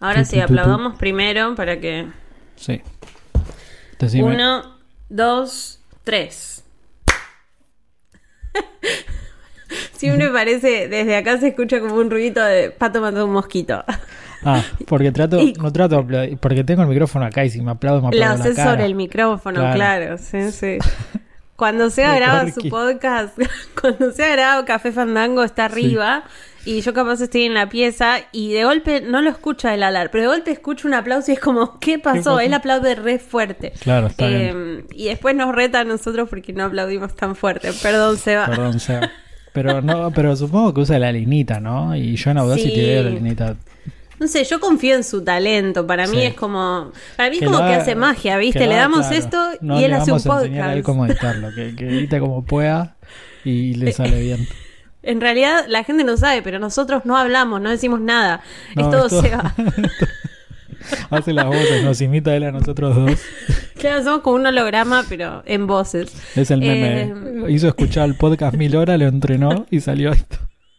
Ahora sí, aplaudamos primero para que. Sí. Decime. Uno, dos, tres. Siempre parece, desde acá se escucha como un ruido de pato mató un mosquito. Ah, porque trato, Y- no trato de aplaudir, porque tengo el micrófono acá y si me aplaudo, me Lo aplaudo la haces sobre el micrófono, Claro. claro. sí, sí. Cuando sea graba su podcast, cuando sea grabado Café Fandango está arriba y yo capaz estoy en la pieza y de golpe no lo escucho el alar, pero de golpe escucho un aplauso y es como, ¿qué pasó? pasó? Él aplaude re fuerte. Claro, está Eh, bien. y después nos reta a nosotros porque no aplaudimos tan fuerte. Perdón, Seba. Perdón, Seba. Pero no, pero supongo que usa la linita, ¿no? Y yo en Audacity Sí. veo la linita. No sé, yo confío en su talento. Para mí Sí. es como. Para mí es Que como que hace magia, ¿viste? Le damos claro. esto No y él hace un vamos a él podcast. cómo editarlo, que, que como pueda y le sale bien. En realidad la gente no sabe, pero nosotros no hablamos, no decimos nada. No, es todo esto- Seba. Hace las voces, nos imita él a nosotros dos. claro, somos como un holograma, pero en voces. Es el Eh, meme. Hizo escuchar el podcast mil horas, lo entrenó y salió esto.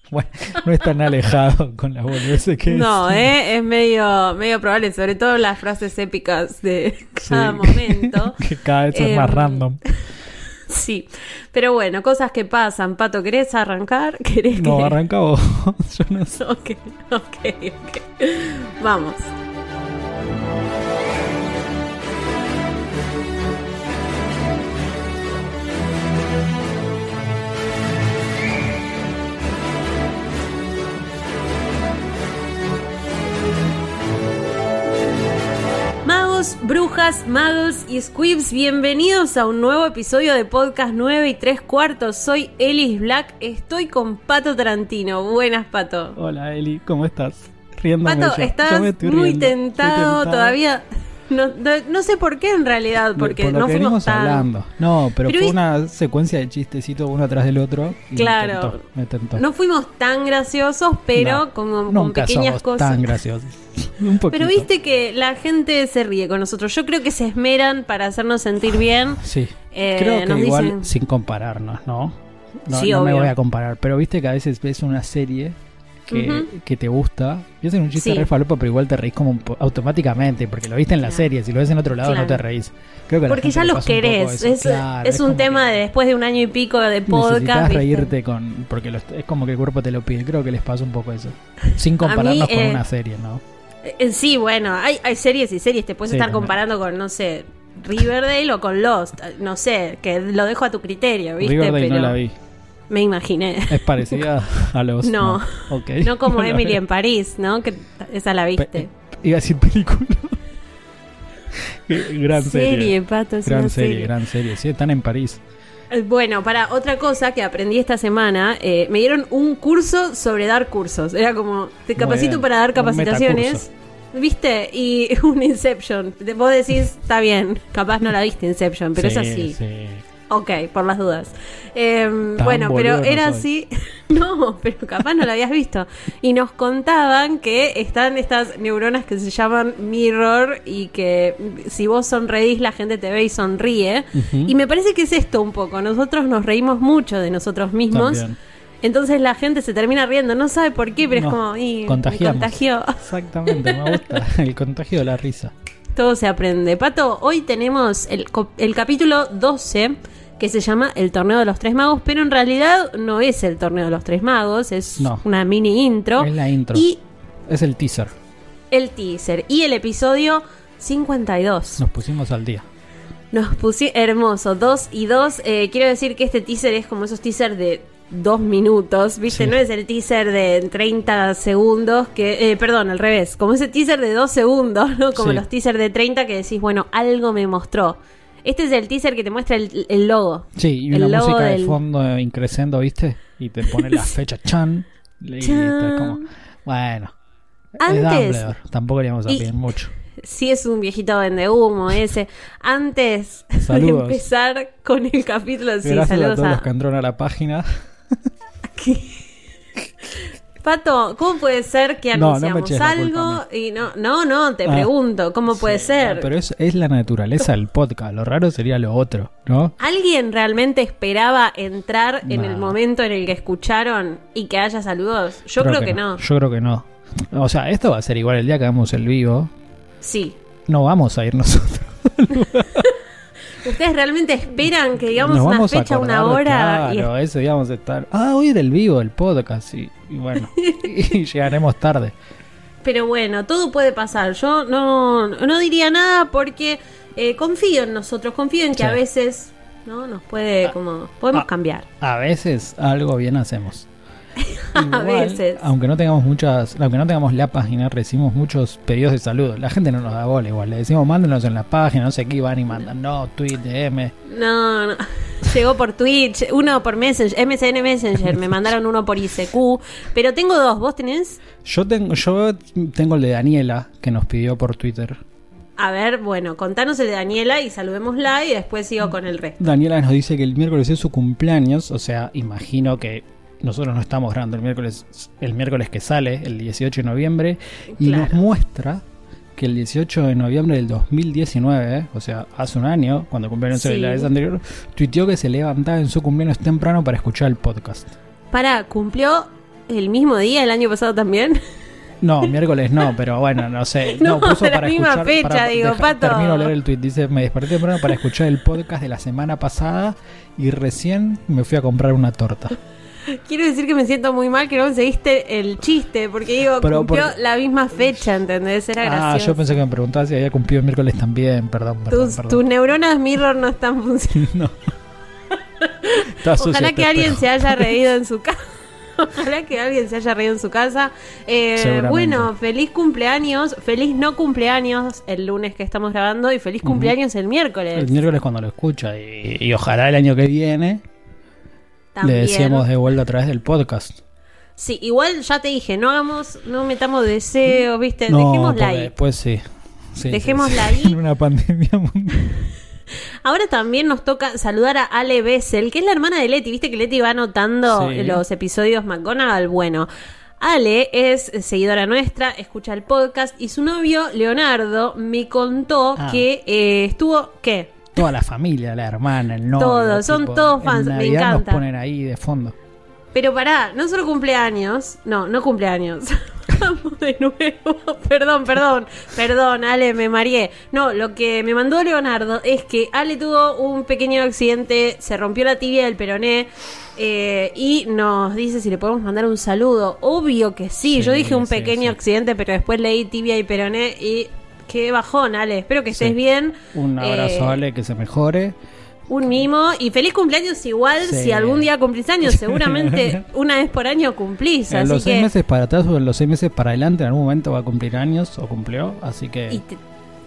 Bueno, no es tan alejado con las boludeces que No, es. ¿eh? es medio, medio probable, sobre todo las frases épicas de Sí. cada momento. que cada vez es más Em, random. Sí, pero bueno, cosas que pasan. Pato, ¿querés arrancar? ¿Querés No, que... arranca vos. Yo no sé. Ok, ok, ok. Vamos. Magos, brujas, magos y squibs, bienvenidos a un nuevo episodio de Podcast 9 y 3 cuartos. Soy Elis Black, estoy con Pato Tarantino. Buenas, Pato. Hola Eli, ¿cómo estás? Riéndome Pato, yo. Estás muy riendo. Tentado, todavía. No, no, no sé por qué en realidad, porque Por lo no que fuimos tan. hablando. No, pero, Pero fue una secuencia de chistecitos uno atrás del otro. y Claro. Me tentó. me tentó. No fuimos tan graciosos, pero No, como con pequeñas cosas. tan graciosos. Un. Pero viste que la gente se ríe con nosotros. Yo creo que se esmeran para hacernos sentir bien. Sí. Eh, Creo que nos igual dicen- sin compararnos, ¿no? No, Sí, no me voy a comparar, pero viste que a veces ves una serie que, Ujú. que te gusta y hacen un chiste Sí. re falopa, pero igual te reís como automáticamente, porque lo viste en la Claro. serie, si lo ves en otro lado Claro. no te reís. Creo que Porque ya los querés. Es, Claro, es un tema de después de un año y pico de podcast. Reírte con. Porque los- es como que el cuerpo te lo pide. Creo que les pasa un poco eso. Sin compararnos con eh, una serie, ¿no? Eh, Sí, bueno, hay, hay series y series. Te puedes Sí, estar también. comparando con, no sé, Riverdale o con Lost. Eh, No sé, que lo dejo a tu criterio, ¿viste? Riverdale Pero no la vi. Me imaginé. Es parecida a los. No. Ok. No como Emily en París, ¿no? Que esa la Pe- viste. Iba a decir película. gran serie. serie, Pato, es Gran una serie, serie. gran serie. Sí, están en París. Eh, Bueno, para otra cosa que aprendí esta semana, eh, me dieron un curso sobre dar cursos. Era como, te capacito bien, para dar capacitaciones. ¿Viste? Y un Inception. Vos decís, está bien, capaz no la viste Inception, pero Sí, es así. sí. Ok, por las dudas. Eh, Tan bueno, pero no era así. No, pero capaz no lo habías visto. Y nos contaban que están estas neuronas que se llaman mirror y que si vos sonreís la gente te ve y sonríe. Y me parece que es esto un poco. Nosotros nos reímos mucho de nosotros mismos. También. Entonces la gente se termina riendo. No sabe por qué, pero es como... Y, me contagió. Exactamente, me gusta. El contagio de la risa. Todo se aprende. Pato, hoy tenemos el, el capítulo 12 que se llama El Torneo de los Tres Magos, pero en realidad no es el Torneo de los Tres Magos, es No. una mini intro. Es la intro. Y Es el teaser. el teaser. Y el episodio 52. Nos pusimos al día. Nos pusimos hermoso, 2 y 2. quiero decir que este teaser es como esos teasers de dos minutos, ¿viste? Sí. No es el teaser de 30 segundos, que, eh, perdón, al revés, como ese teaser de dos segundos, ¿no? Como Sí. los teasers de 30 que decís, bueno, algo me mostró. Este es el teaser que te muestra el, el logo. Sí, y El una logo música de del- fondo increciendo, ¿viste? Y te pone la fecha chan. Y es como, bueno. Antes- Es. Tampoco le íbamos a Y- pedir mucho. Sí es un viejito vende humo ese. Antes Saludos. de empezar con el capítulo, sí, Gracias a saludos todos a... los que entraron a la página. Pato, ¿cómo puede ser que No, anunciamos algo y no, no, no, te Ah. pregunto, ¿cómo puede Sí, ser? no, pero es, es la naturaleza del podcast. Lo raro sería lo otro, ¿no? ¿Alguien realmente esperaba entrar en el momento en el que escucharon y que haya saludos? Yo creo, que, no. Yo creo que no. O sea, esto va a ser igual el día que hagamos el vivo. Sí. No vamos a ir nosotros. ¿Ustedes realmente esperan que digamos Nos una fecha, una hora? y- Claro, ese día vamos a estar. Ah, hoy era el vivo, el podcast. Y, y bueno, y llegaremos tarde. Pero bueno, todo puede pasar. Yo no, no diría nada porque eh, confío en nosotros, confío en que Sí. a veces no nos puede como podemos ah. cambiar. A veces algo bien hacemos. A veces. Aunque no tengamos muchas, aunque no tengamos la página, recibimos muchos pedidos de saludos. La gente no nos da bola igual. Le decimos, mándenos en la página, no sé qué, van y mandan. No, tweet, DM. No, no. Llegó por Twitch, uno por Messenger, MSN Messenger, me mandaron uno por ICQ, pero tengo dos, ¿vos tenés? Yo tengo, yo tengo el de Daniela, que nos pidió por Twitter. A ver, bueno, contanos el de Daniela y saludémosla y después sigo con el resto. Daniela nos dice que el miércoles es su cumpleaños, o sea, imagino que nosotros no estamos grabando el miércoles, el miércoles que sale, el 18 de noviembre, y Claro. nos muestra que el 18 de noviembre del 2019, o sea, hace un año, cuando cumpleaños Sí. la vez anterior, tuiteó que se levantaba en su cumpleaños temprano para escuchar el podcast. Para, ¿cumplió el mismo día el año pasado también? No, miércoles no, pero bueno, no sé. No, puso la para misma escuchar. fecha, para- digo, Pato. Termino de leer el tweet. Dice: Me desperté temprano para escuchar el podcast de la semana pasada y recién me fui a comprar una torta. Quiero decir que me siento muy mal que no seguiste el chiste, porque digo, Pero cumplió por- la misma fecha, ¿entendés? Era Ah, gracioso. yo pensé que me preguntaba si había cumplido el miércoles también. Perdón, perdón. tus, perdón. tus neuronas mirror no están funcionando. No. Ojalá que alguien se haya reído en su casa. Ojalá que alguien se haya reído en su casa. Eh, bueno, feliz cumpleaños, feliz no cumpleaños el lunes que estamos grabando y feliz cumpleaños el miércoles. El miércoles cuando lo escucha. Y, y ojalá el año que viene también. le decíamos de vuelta a través del podcast. Sí, igual ya te dije, no hagamos, no metamos deseo, ¿viste? No, Dejémosla ahí. después sí. Sí, Dejémosla sí, sí. ahí. En una pandemia mundial. Ahora también nos toca saludar a Ale Bessel, que es la hermana de Leti. Viste que Leti va anotando Sí. los episodios McGonagall. Bueno, Ale es seguidora nuestra, escucha el podcast y su novio Leonardo me contó Ah. que eh, estuvo. ¿Qué? Toda la familia, la hermana, el novio. Todos, son todos en fans, me Navidad encanta. nos ponen ahí de fondo. Pero pará, no solo cumpleaños. No, no cumpleaños. Vamos de nuevo. Perdón, perdón. Perdón, Ale, me mareé. No, lo que me mandó Leonardo es que Ale tuvo un pequeño accidente, se rompió la tibia del peroné. eh, y nos dice si le podemos mandar un saludo. Obvio que sí. Sí, Yo dije un sí, pequeño sí. accidente, pero después leí tibia y peroné y qué bajón, Ale. Espero que estés Sí. bien. Un abrazo, Eh, Ale, que se mejore. un mimo y feliz cumpleaños igual Sí. si algún día cumplís años. Seguramente una vez por año cumplís. En así los seis meses para atrás o en los seis meses para adelante, en algún momento va a cumplir años o cumplió. Así que. y te,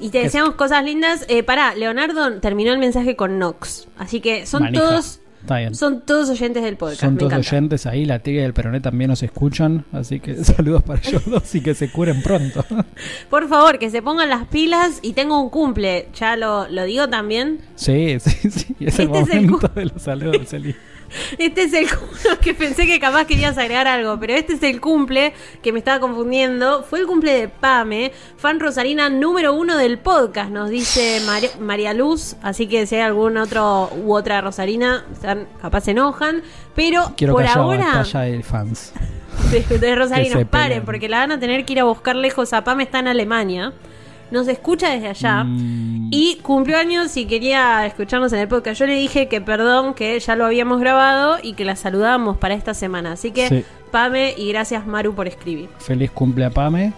y te deseamos cosas lindas. Eh, pará, Leonardo terminó el mensaje con Nox. Así que son manija. todos Está bien. son todos oyentes del podcast. Son me todos encanta. oyentes ahí, la tibia y el peroné también nos escuchan, así que saludos para ellos dos y que se curen pronto. Por favor, que se pongan las pilas y tengo un cumple. Ya lo, lo digo también. Sí, sí, sí, es el Este es el momento cu- de los saludos, Eli. Este es el cumple que pensé que capaz querías agregar algo, pero este es el cumple que me estaba confundiendo. Fue el cumple de Pame, fan rosarina número uno del podcast, nos dice María, María Luz. Así que si hay algún otro u otra rosarina, están, capaz se enojan. Pero Quiero por que haya ahora, de fans. de, de rosarinos, paren, porque la van a tener que ir a buscar lejos. A Pame está en Alemania. Nos escucha desde allá. Mm, Y cumplió años y quería escucharnos en el podcast. Yo le dije que perdón, que ya lo habíamos grabado y que la saludábamos para esta semana. Así que, Sí. Pame y gracias Maru por escribir. feliz cumple a Pame,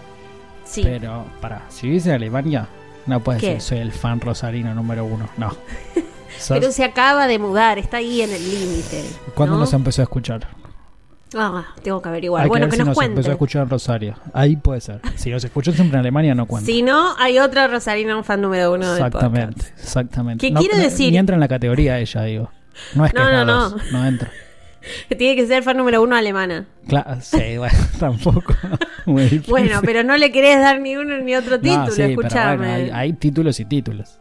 Sí. pero para, si vives en Alemania, no puedes ¿Qué? decir soy el fan rosarino número uno, no. Pero se acaba de mudar, está ahí en el límite. ¿Cuándo ¿no? nos empezó a escuchar? Ah, tengo que averiguar. Hay bueno, que que, ver si nos nos empezó a escuchar en Rosario. Ahí puede ser. Si nos escuchó siempre en Alemania, no cuenta. Si no, hay otro Rosarino, un fan número uno Exactamente, exactamente. ¿Qué No- quiere no- decir? Ni entra en la categoría ella, digo. No es que No, es no, no. no entra. Que tiene que ser fan número uno alemana. Claro, sí, bueno, tampoco. Bueno, pero no le querés dar ni uno ni otro No, título, sí, pero escuchame. bueno, hay, hay títulos y títulos.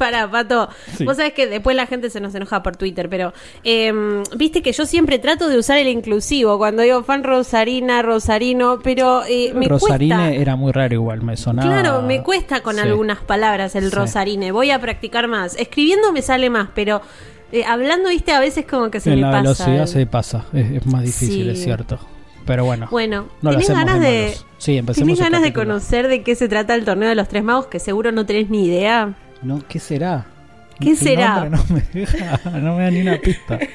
Pará, Pato. Sí. Vos sabés que después la gente se nos enoja por Twitter, pero em, viste que yo siempre trato de usar el inclusivo cuando digo fan Rosarina, Rosarino, pero eh, me Rosarine cuesta. era muy raro igual, me sonaba. Claro, me cuesta con Sí. algunas palabras el Sí. Rosarine. Voy a practicar más. Escribiendo me sale más, pero eh, hablando, viste, a veces como que se en me la pasa. velocidad el- se pasa, es, es más difícil, es cierto. Pero bueno, Bueno, no ¿tenés ganas de de, malos. Sí, empecemos. ¿Tenés el ganas de conocer de qué se trata el torneo de los tres magos? Que seguro no tenés ni idea. No, ¿qué será? ¿Qué El será? No me, deja, no me da ni una pista.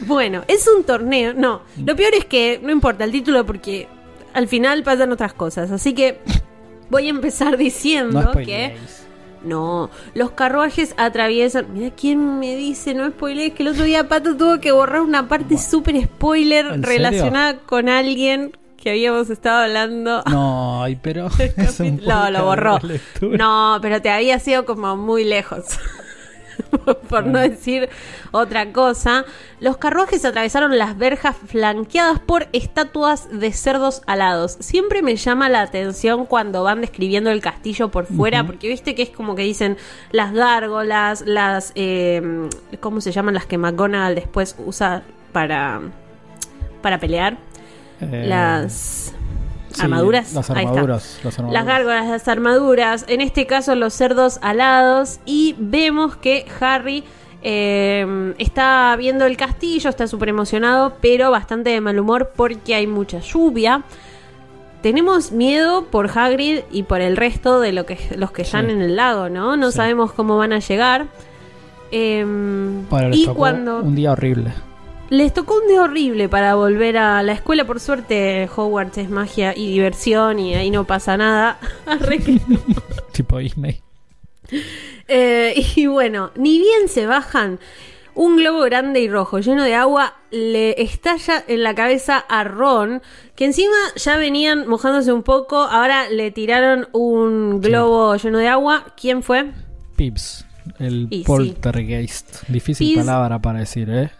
Bueno, es un torneo. No, lo peor es que no importa el título porque al final pasan otras cosas. Así que voy a empezar diciendo No que. No, los carruajes atraviesan. Mira quién me dice, no spoilees, que el otro día Pato tuvo que borrar una parte súper spoiler relacionada con alguien que habíamos estado hablando. No, ay, pero. El es un capítulo- No, lo borró. No, pero te había sido como muy lejos. Por no decir otra cosa. Los carruajes atravesaron las verjas flanqueadas por estatuas de cerdos alados. Siempre me llama la atención cuando van describiendo el castillo por fuera, porque viste que es como que dicen las gárgolas, las. eh, ¿Cómo se llaman las que McGonagall después usa para. para pelear? Eh, las. sí, armaduras. Las armaduras. Las armaduras. Las gárgolas, las armaduras, en este caso los cerdos alados y vemos que Harry eh, está viendo el castillo, está súper emocionado, pero bastante de mal humor porque hay mucha lluvia. Tenemos miedo por Hagrid y por el resto de lo que, los que están Sí. en el lago, ¿no? No Sí. sabemos cómo van a llegar. Em, les y cuando un día horrible. Les tocó un día horrible para volver a la escuela, por suerte Hogwarts es magia y diversión y ahí no pasa nada. Tipo Disney. Eh, y bueno, ni bien se bajan, un globo grande y rojo lleno de agua le estalla en la cabeza a Ron, que encima ya venían mojándose un poco, ahora le tiraron un globo lleno de agua. ¿Quién fue? Pips. El Y sí. poltergeist. Difícil Pips- palabra para decir, ¿eh?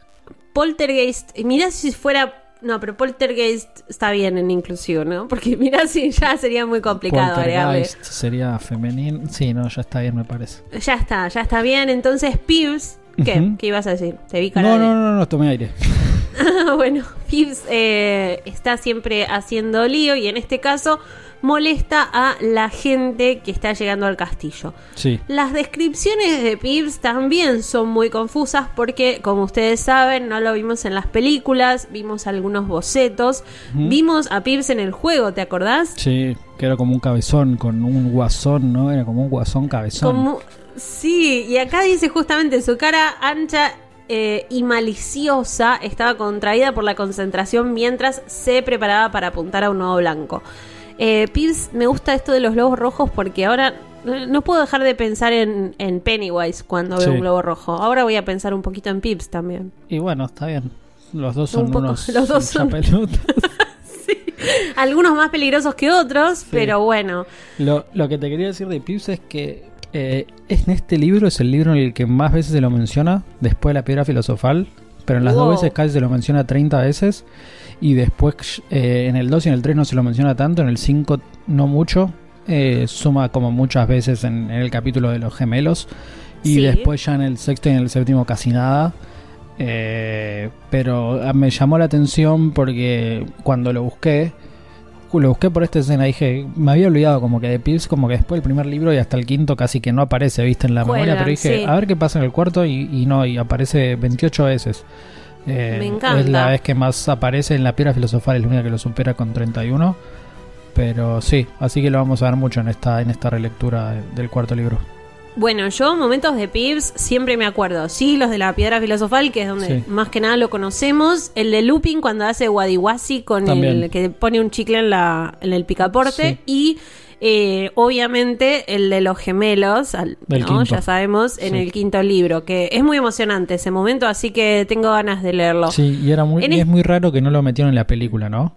Poltergeist. Mirá si fuera... No, pero Poltergeist está bien en inclusivo, ¿no? Porque mirá si ya sería muy complicado agregarle. Poltergeist sería femenino. Sí, no, ya está bien, me parece. Ya está, ya está bien. Entonces, Pips... ¿Qué? ¿Qué ibas a decir? Te vi cara No, de- no, no, no, tomé aire. bueno, Pips eh, está siempre haciendo lío y en este caso molesta a la gente que está llegando al castillo. Sí. Las descripciones de Pips también son muy confusas porque, como ustedes saben, no lo vimos en las películas, vimos algunos bocetos, vimos a Pips en el juego, ¿te acordás? Sí, que era como un cabezón con un guasón, ¿no? Era como un guasón cabezón. Como, sí, y acá dice justamente su cara ancha eh, y maliciosa estaba contraída por la concentración mientras se preparaba para apuntar a un nuevo blanco. Eh, Pips, me gusta esto de los globos rojos porque ahora eh, no puedo dejar de pensar en, en Pennywise cuando veo Sí. un globo rojo. Ahora voy a pensar un poquito en Pips también. Y bueno, está bien. Los dos son Un poco, unos los dos son- hinchapelotas. Algunos más peligrosos que otros, pero bueno. Lo, lo que te quería decir de Pips es que eh, en este libro es el libro en el que más veces se lo menciona, después de la piedra filosofal, pero en las Wow. dos veces casi se lo menciona 30 veces, y después eh, en el 2 y en el 3 no se lo menciona tanto, en el 5 no mucho, eh, suma como muchas veces en, en el capítulo de los gemelos, y Sí. después ya en el sexto y en el séptimo casi nada. Eh, pero ah, me llamó la atención porque cuando lo busqué, lo busqué por esta escena, dije, me había olvidado como que de Pips, como que después del primer libro y hasta el quinto casi que no aparece, viste, en la memoria, pero dije, sí. a ver qué pasa en el cuarto y, y no, y aparece 28 veces. Eh, Me encanta. Es la vez que más aparece en la piedra filosofal, es la única que lo supera con 31. Pero sí, así que lo vamos a ver mucho en esta, en esta relectura de- del cuarto libro. Bueno, yo momentos de Pips siempre me acuerdo. Sí, los de la piedra filosofal, que es donde Sí. más que nada lo conocemos. El de Lupin cuando hace Wadiwasi con También. el que pone un chicle en, la, en el picaporte. Y eh, obviamente el de los gemelos, al- ¿no? ya sabemos, en Sí. el quinto libro. Que es muy emocionante ese momento, así que tengo ganas de leerlo. Sí, y, era muy, y es muy raro que no lo metieron en la película, ¿no?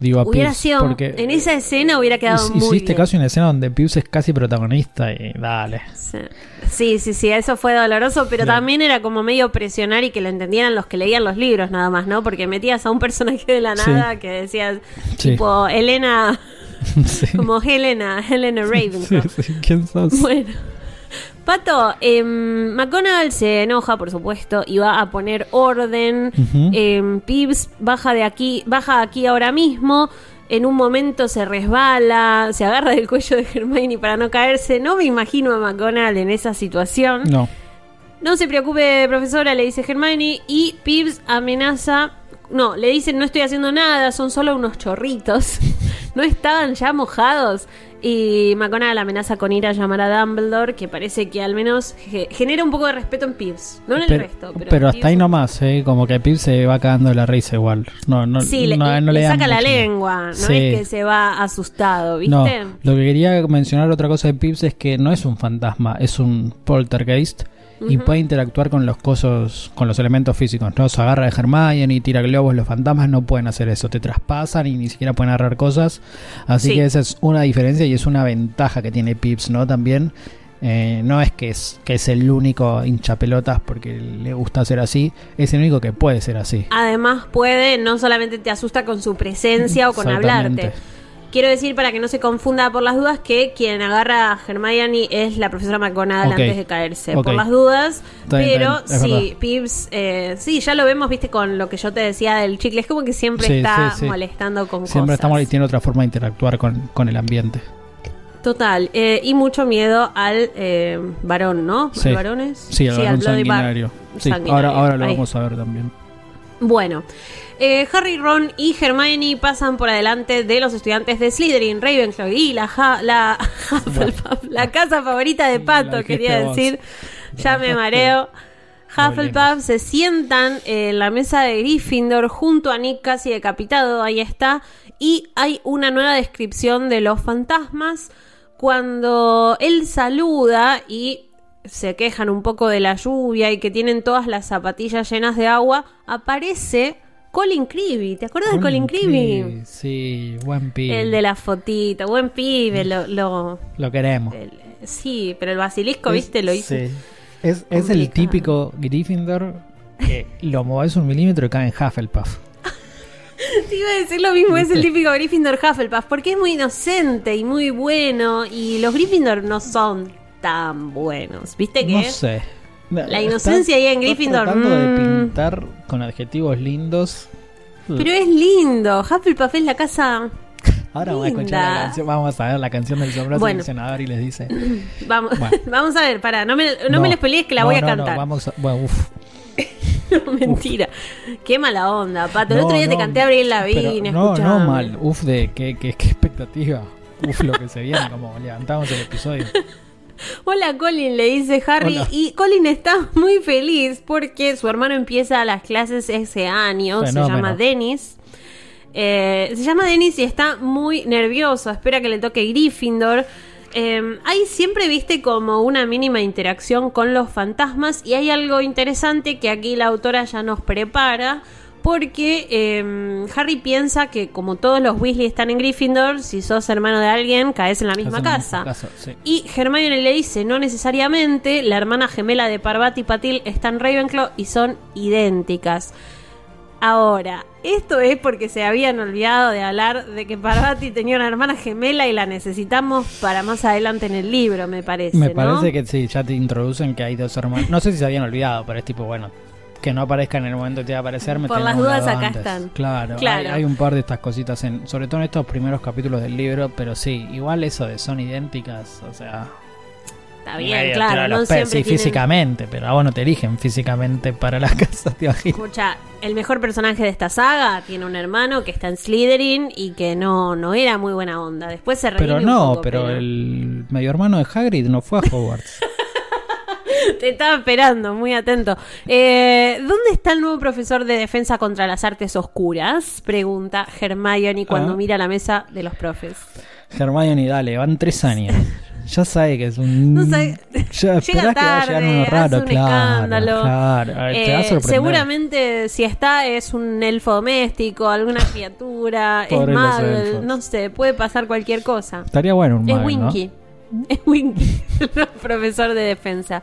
Digo, a Hubiera Pips, sido. porque en esa escena hubiera quedado hic- muy hiciste en una escena donde Pips es casi protagonista y dale. Sí. Sí, sí, sí, eso fue doloroso, pero Claro. también era como medio presionar y que lo entendieran los que leían los libros nada más, ¿no? Porque metías a un personaje de la Sí. nada que decías, Sí. tipo, Elena, como Helena, Helena Sí, Ravencroft. sí, ¿Quién sos? Bueno. Pato, McGonagall se enoja, por supuesto, y va a poner orden. Em, Pips baja de aquí, baja aquí ahora mismo. En un momento se resbala, se agarra del cuello de Hermione para no caerse. No me imagino a McGonagall en esa situación. No. No se preocupe, profesora, le dice Hermione. Y Pips amenaza. No, le dicen no estoy haciendo nada, son solo unos chorritos. no estaban ya mojados. Y McGonagall amenaza con ir a llamar a Dumbledore, que parece que al menos ge- genera un poco de respeto en Pips. No en el pero, resto, pero, hasta ahí Pips- nomás, ¿eh? Como que Pip se va cagando de la risa igual. No, no, Sí, le, no, le saca la lengua, no Sí. es que se va asustado, ¿viste? No, lo que quería mencionar otra cosa de Pips es que no es un fantasma, es un poltergeist y puede interactuar con los cosos, con los elementos físicos. No se agarra de Hermione y tira globos. Los fantasmas no pueden hacer eso, te traspasan y ni siquiera pueden agarrar cosas. Así Sí. que esa es una diferencia y es una ventaja que tiene Pips, ¿no? También. eh, no es que, es que es el único hinchapelotas porque le gusta ser así, es el único que puede ser así. Además puede, no solamente te asusta con su presencia o con hablarte. Quiero decir, para que no se confunda por las dudas, que quien agarra a Hermione es la profesora McGonagall antes de caerse. Por las dudas. Está pero está sí. Pips, eh, sí, ya lo vemos, viste, con lo que yo te decía del chicle. Es como que siempre Sí, está sí, sí. molestando con Siempre cosas. estamos y tiene otra forma de interactuar con, con el ambiente. Total. eh, y mucho miedo al eh, varón, ¿no? ¿Al varones? Sí, el varón sanguinario. Ahora, ahora lo Ahí. vamos a ver también. Bueno, eh, Harry, Ron y Hermione pasan por adelante de los estudiantes de Slytherin, Ravenclaw y la, ja- la, Hufflepuff, la casa favorita de Pato, quería vos. decir. Ya me mareo. Hufflepuff se sientan en la mesa de Gryffindor junto a Nick casi decapitado, ahí está. Y hay una nueva descripción de los fantasmas cuando él saluda y se quejan un poco de la lluvia y que tienen todas las zapatillas llenas de agua, aparece Colin Creevy. ¿Te acuerdas de Colin Creevy? Sí, buen pibe. El de la fotita, buen pibe, lo, lo- Lo queremos. el- sí, pero el basilisco, Es- viste, lo hizo. sí. Es, es el típico Gryffindor que lo moves un milímetro y cae en Hufflepuff. Te iba a decir lo mismo, es el típico Gryffindor Hufflepuff, porque es muy inocente y muy bueno, y los Gryffindor no son tan buenos, ¿viste que? No sé. La inocencia ahí en Gryffindor, tratando de mm. pintar con adjetivos lindos. Pero es lindo, Hufflepuff es la casa... Ahora vamos a escuchar la canción. Vamos a ver la canción del sombrero Bueno. seleccionador y les dice. Vamos, Bueno. vamos a ver, pará, no me, no me lo spoilees que la no, voy a no, no, cantar. vamos a, bueno, uf. Mentira. Qué mala onda, Pato. El No, otro día te no, canté a Abril Lavigne, No, no mal. Uf, de qué, qué, qué expectativa. Uf, lo que se viene, como levantamos el episodio. Hola Colin, le dice Harry. Hola. Y Colin está muy feliz porque su hermano empieza las clases ese año. Se llama Dennis. Eh, se llama Dennis y está muy nervioso. Espera que le toque Gryffindor. Eh, hay siempre, viste, como una mínima interacción con los fantasmas. Y hay algo interesante que aquí la autora ya nos prepara. Porque eh, Harry piensa que como todos los Weasley están en Gryffindor, si sos hermano de alguien, caes en la misma casa. sí. Y Hermione le dice, no necesariamente, la hermana gemela de Parvati Patil está en Ravenclaw y son idénticas. Ahora, esto es porque se habían olvidado de hablar de que Parvati tenía una hermana gemela y la necesitamos para más adelante en el libro, me parece. Me ¿no? parece que sí, ya te introducen que hay dos hermanos. No sé si se habían olvidado, pero es tipo, bueno, que no aparezca en el momento que te va a aparecer. Por las dudas acá antes. están. Claro, Claro. Hay, hay un par de estas cositas, en, sobre todo en estos primeros capítulos del libro, pero sí, igual eso de son idénticas, o sea. Está bien, claro, no siempre sí, tienen- físicamente, pero a vos no te eligen físicamente para la casa, te imaginas. Escucha, el mejor personaje de esta saga tiene un hermano que está en Slytherin y que no, no era muy buena onda. Después se Pero un no, poco, pero el medio hermano de Hagrid no fue a Hogwarts. Te estaba esperando, muy atento. Eh, ¿Dónde está el nuevo profesor de defensa contra las artes oscuras? Pregunta Hermione cuando Ah. mira la mesa de los profes. Hermione, dale, van tres años. Ya sabe que es un. No sabe- Ya Llega esperás que va a tarde, llegar uno hace raro, un claro. escándalo. Claro, ver, te va a Eh, seguramente si está es un elfo doméstico, alguna criatura, es elfos. no sé, puede pasar cualquier cosa. Estaría bueno un Es mago, ¿no? Winky. Es Winky, el profesor de defensa.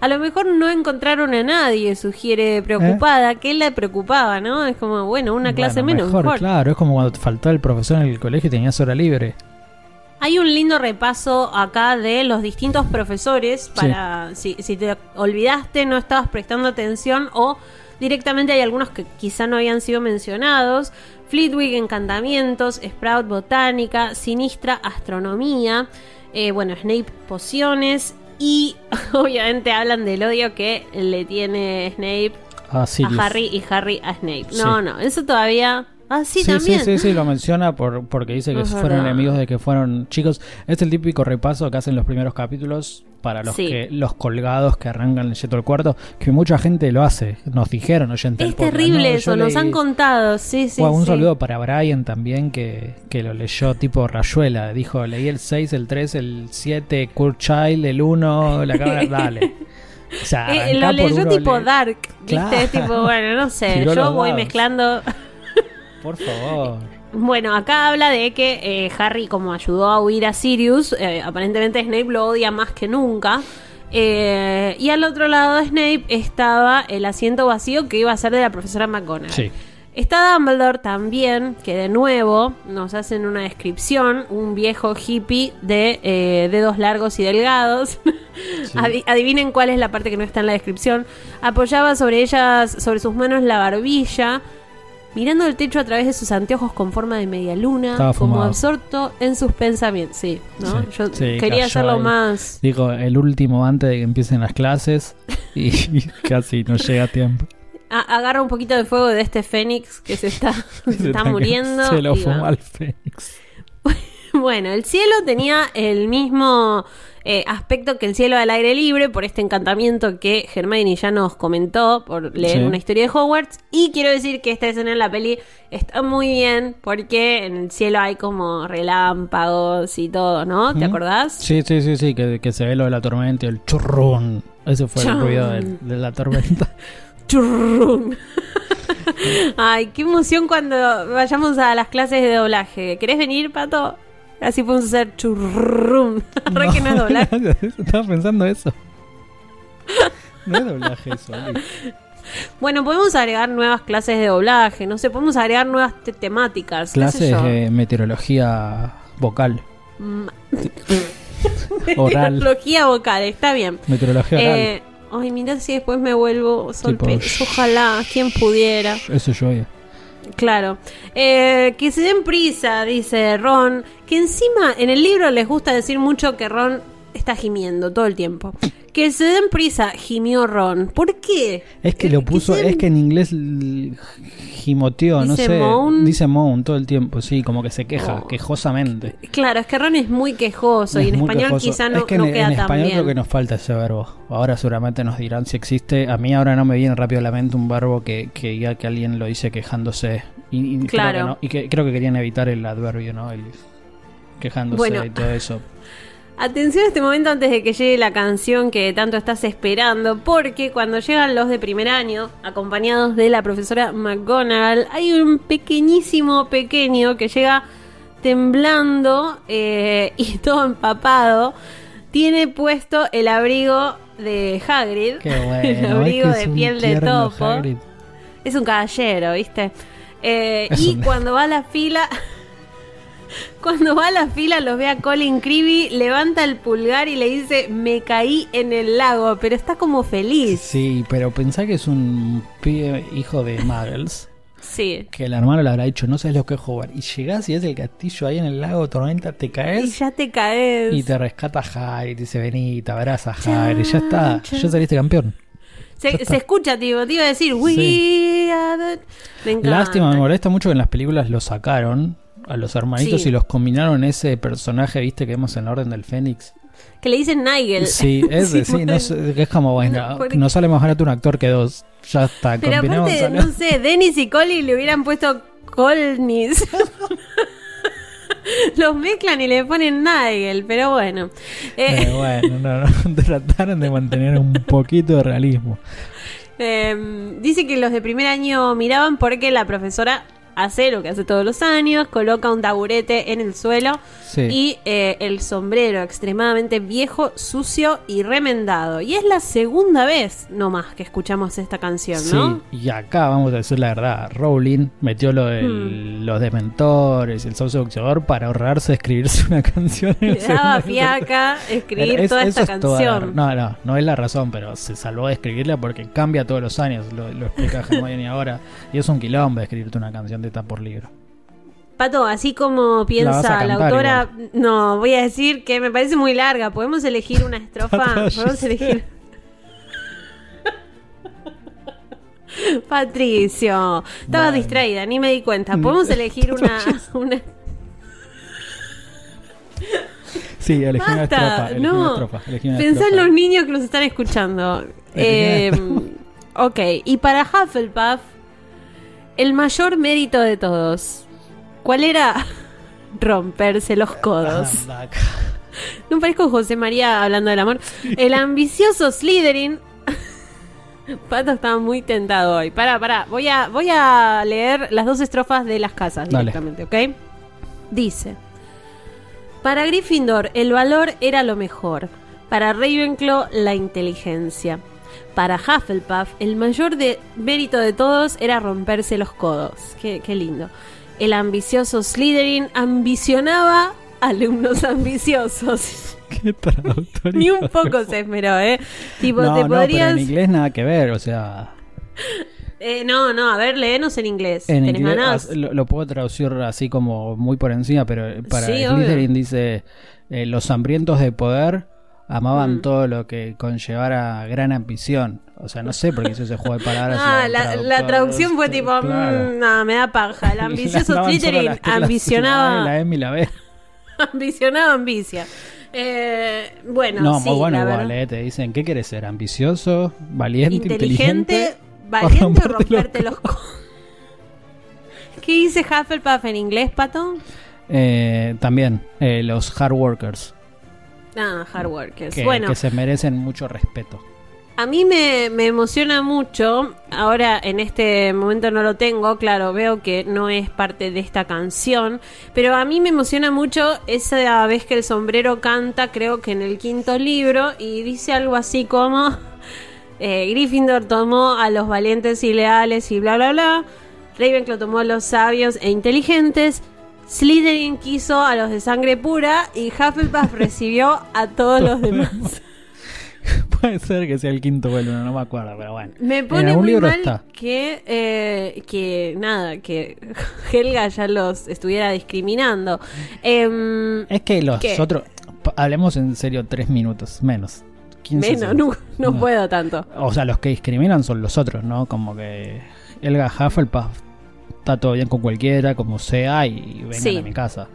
A lo mejor no encontraron a nadie, sugiere preocupada, que él la preocupaba, ¿no? Es como, bueno, una clase ¿Eh? Bueno, menos, mejor, mejor. claro. Es como cuando te faltó el profesor en el colegio y tenías hora libre. Hay un lindo repaso acá de los distintos profesores para si, si te olvidaste, no estabas prestando atención o directamente hay algunos que quizá no habían sido mencionados. Fleetwig, encantamientos, Sprout, botánica, Sinistra, astronomía, eh, bueno, Snape, pociones y obviamente hablan del odio que le tiene Snape a Harry y Harry a Snape. Sí. No, no, eso todavía Ah, sí, sí, también. sí, sí, sí, lo menciona por, porque dice que Es fueron verdad. enemigos de que fueron chicos. Es el típico repaso que hacen los primeros capítulos para los Sí. que los colgados que arrancan leyendo el cuarto, que mucha gente lo hace. Nos dijeron oyentes. Es terrible eso, nos han contado. Sí, sí. Bueno, un sí. saludo para Brian también, que, que lo leyó tipo Rayuela. Dijo, leí el 6, el 3, el 7, Kurt Child, el 1, la cámara, dale. O sea, Eh, arrancá lo leyó tipo le- Dark, ¿viste? Claro. Tipo, bueno, no sé, yo voy mezclando. Por favor. Bueno, acá habla de que eh, Harry, como ayudó a huir a Sirius, eh, aparentemente Snape lo odia más que nunca. Eh, y al otro lado de Snape estaba el asiento vacío que iba a ser de la profesora McGonagall. Sí. Está Dumbledore también, que de nuevo nos hacen una descripción, un viejo hippie de eh, dedos largos y delgados. Adi- Adivinen cuál es la parte que no está en la descripción. Apoyaba sobre ellas, sobre sus manos la barbilla, mirando el techo a través de sus anteojos con forma de media luna, Estaba como fumado. absorto en sus pensamientos. Sí, ¿no? Sí, Yo sí, quería hacerlo ahí. más. Dijo el último antes de que empiecen las clases y casi no llega a tiempo. A- agarra un poquito de fuego de este fénix que se está, se está muriendo. Se lo va. al Fénix. Bueno, el cielo tenía el mismo eh, aspecto que el cielo al aire libre por este encantamiento que Hermione ya nos comentó por leer Sí. una historia de Hogwarts. Y quiero decir que esta escena en la peli está muy bien porque en el cielo hay como relámpagos y todo, ¿no? ¿Te acordás? Sí, sí, sí, sí, que, que se ve lo de la tormenta y el churrón. Ese fue Churrón. el ruido de, de la tormenta. Churrum. Ay, qué emoción cuando vayamos a las clases de doblaje. ¿Querés venir, Pato? Así podemos hacer churrum. Re que no es doblaje. Estaba pensando eso. No es doblaje eso. Bueno, podemos agregar nuevas clases de doblaje, no sé, podemos agregar nuevas te- temáticas. Clases de meteorología vocal. Mm, Oral. Meteorología vocal, está bien. Meteorología oral. Eh, ay, mirá si después me vuelvo Tipo, solpez. Ojalá, quien pudiera. Eso yo oía. Claro. Eh, que se den prisa, dice Ron. Que encima en el libro les gusta decir mucho que Ron está gimiendo todo el tiempo. Que se den prisa, gimió Ron. ¿Por qué? Es que Eh, lo puso, se es que en inglés gimoteó, no sé. moan. Dice moan todo el tiempo, sí, como que se queja, Oh. quejosamente. Claro, es que Ron es muy quejoso y en español quejoso. quizá no, es que no en, queda en tan español bien. creo que nos falta ese verbo. Ahora seguramente nos dirán si existe. A mí ahora no me viene rápido a la mente un verbo que, que diga que alguien lo dice quejándose. Y, y creo Claro. que no. Y que creo que querían evitar el adverbio, ¿no? El quejándose Bueno. y todo eso. Atención a este momento antes de que llegue la canción que tanto estás esperando, porque cuando llegan los de primer año, acompañados de la profesora McGonagall, hay un pequeñísimo pequeño que llega temblando eh, y todo empapado. Tiene puesto el abrigo de Hagrid, Qué bueno. el es abrigo que de es piel de topo. Hagrid. Es un caballero, ¿viste? Eh, y un- cuando va a la fila. Cuando va a la fila los ve a Colin Creevy, levanta el pulgar y le dice, me caí en el lago, pero está como feliz. Sí, pero pensá que es un pibe hijo de Muggles. Sí. Que el hermano le habrá dicho, no sabes lo que es jugar. Y llegás y es el castillo ahí en el lago Tormenta, te Y caes ya te caes. y te rescata Harry, te dice, vení, te abraza Harry. Ya está, ya saliste campeón. se, se escucha, tío. Te iba a decir, we Sí. are the-". Me. Lástima, me molesta mucho que en las películas lo sacaron a los hermanitos Sí. y los combinaron ese personaje, viste, que vemos en la Orden del Fénix. Que le dicen Nigel. Sí, ese, sí, no que es como, bueno, No, porque- no sale más barato un actor que dos. Ya está, Pero aparte, no sé, Dennis y Colin le hubieran puesto Colnis. Los mezclan y le ponen Nigel, pero bueno. Eh, Eh, bueno, no, no, trataron de mantener un poquito de realismo. Eh, dice que los de primer año miraban porque la profesora hace lo que hace todos los años, coloca un taburete en el suelo Sí. y eh, el sombrero extremadamente viejo, sucio y remendado. Y es la segunda vez nomás que escuchamos esta canción, ¿no? Sí, y acá vamos a decir la verdad, Rowling metió lo de Hmm. los dementores y el sauce boxeador para ahorrarse de escribirse una canción. Le daba fiaca escribir Es- toda esta es toda- canción. no, no, no es la razón, pero se salvó de escribirla porque cambia todos los años, lo, lo explica Hermione ahora. Y es un quilombo escribirte una canción de por libro. Pato, así como piensa la autora, no, voy a decir que me parece muy larga. ¿Podemos elegir una estrofa? ¿Podemos elegir? Patricio, estaba distraída, ni me di cuenta. Podemos elegir una, una Sí, elegí una estrofa. Elegí una no. estrofa. Elegí una Pensá en los niños que nos están escuchando. Eh, ok, y para Hufflepuff, el mayor mérito de todos, ¿cuál era? Romperse los codos. Acá. No parezco José María hablando del amor. El ambicioso Slytherin. Pato estaba muy tentado hoy. Pará, pará. Voy a, voy a leer las dos estrofas de las casas Dale. directamente, ¿ok? Dice: Para Gryffindor, el valor era lo mejor. Para Ravenclaw, la inteligencia. Para Hufflepuff, el mayor de mérito de todos era romperse los codos. Qué, qué lindo. El ambicioso Slytherin ambicionaba alumnos ambiciosos. Qué traductor. Ni un poco se esmeró, ¿eh? Tipo, no, te no, pero podrías. en inglés nada que ver, o sea. Eh, no, no, a ver, léenos en inglés. En ¿Tenés inglés as- lo, lo puedo traducir así como muy por encima, pero para Sí, Slytherin dice: eh, Los hambrientos de poder amaban Mm. todo lo que conllevara gran ambición. O sea, no sé por qué hizo ese juego de palabras. Ah, la, traducción fue tipo, claro. mm, no, me da paja. El ambicioso Slytherin las teclas, La, ambicionaba, M y la B. ambicionaba ambicia. Eh, bueno, No, sí, muy bueno igual, verdad. eh, Te dicen, ¿qué quieres ser? ¿Ambicioso? ¿Valiente? Inteligente, ¿Inteligente? valiente o romperte los romperte los codos. ¿Qué dice Hufflepuff en inglés, Pato? Eh, también, eh, los hard workers, Ah, hard workers. que, bueno, que se merecen mucho respeto. A mí me, me emociona mucho, ahora en este momento no lo tengo, claro, veo que no es parte de esta canción, pero a mí me emociona mucho esa vez que el sombrero canta, creo que en el quinto libro, y dice algo así como, eh, Gryffindor tomó a los valientes y leales y bla, bla, bla, Ravenclaw tomó a los sabios e inteligentes, Slytherin quiso a los de sangre pura y Hufflepuff recibió a todos los demás. Puede ser que sea el quinto vuelo, no me acuerdo, pero bueno. Me pone muy libro mal está. que, eh, que nada, que Helga ya los estuviera discriminando. Em, Es que los ¿Qué? otros. Hablemos en serio tres minutos, menos. 15 menos, no, no puedo tanto. O sea, los que discriminan son los otros, ¿no? Como que Elga Hufflepuff está todo bien con cualquiera, como sea, y vengan Sí. a mi casa.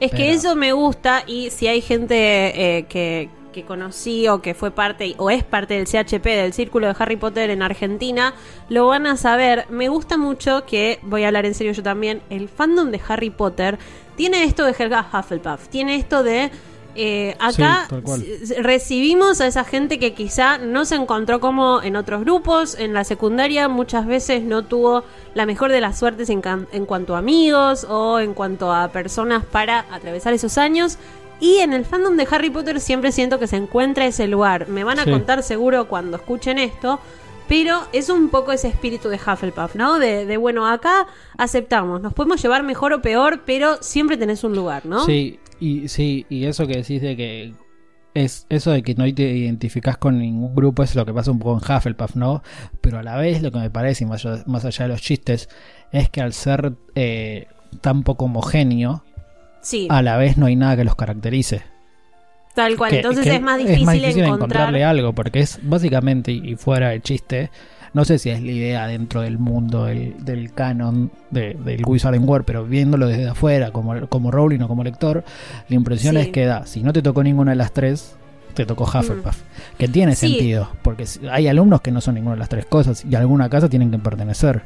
Es que eso me gusta y si hay gente eh, que, que conocí o que fue parte o es parte del CHP, del Círculo de Harry Potter en Argentina, lo van a saber. Me gusta mucho que, voy a hablar en serio yo también, el fandom de Harry Potter tiene esto de Helga Hufflepuff, tiene esto de... eh, acá Sí, recibimos a esa gente que quizá no se encontró como en otros grupos, en la secundaria muchas veces no tuvo la mejor de las suertes en, en cuanto a amigos o en cuanto a personas para atravesar esos años. Y en el fandom de Harry Potter siempre siento que se encuentra ese lugar. Me van a Sí. contar seguro cuando escuchen esto. Pero es un poco ese espíritu de Hufflepuff, ¿no? De, de, bueno, acá aceptamos, nos podemos llevar mejor o peor, pero siempre tenés un lugar, ¿no? Sí, y sí, y eso que decís de que es eso de que no te identificás con ningún grupo es lo que pasa un poco en Hufflepuff, ¿no? Pero a la vez lo que me parece, y más allá, más allá de los chistes, es que al ser eh, tan poco homogéneo, Sí, a la vez no hay nada que los caracterice. tal cual. Que- Entonces que es más difícil, encontrar. encontrarle algo, porque es básicamente, y fuera de chiste, no sé si es la idea dentro del mundo del, del canon de- del Wizarding World, pero viéndolo desde afuera, como, como Rowling o como lector, la impresión Sí. es que da, si no te tocó ninguna de las tres, te tocó Hufflepuff. Que tiene Mm. Sí. sentido, porque hay alumnos que no son ninguna de las tres cosas y a alguna casa tienen que pertenecer.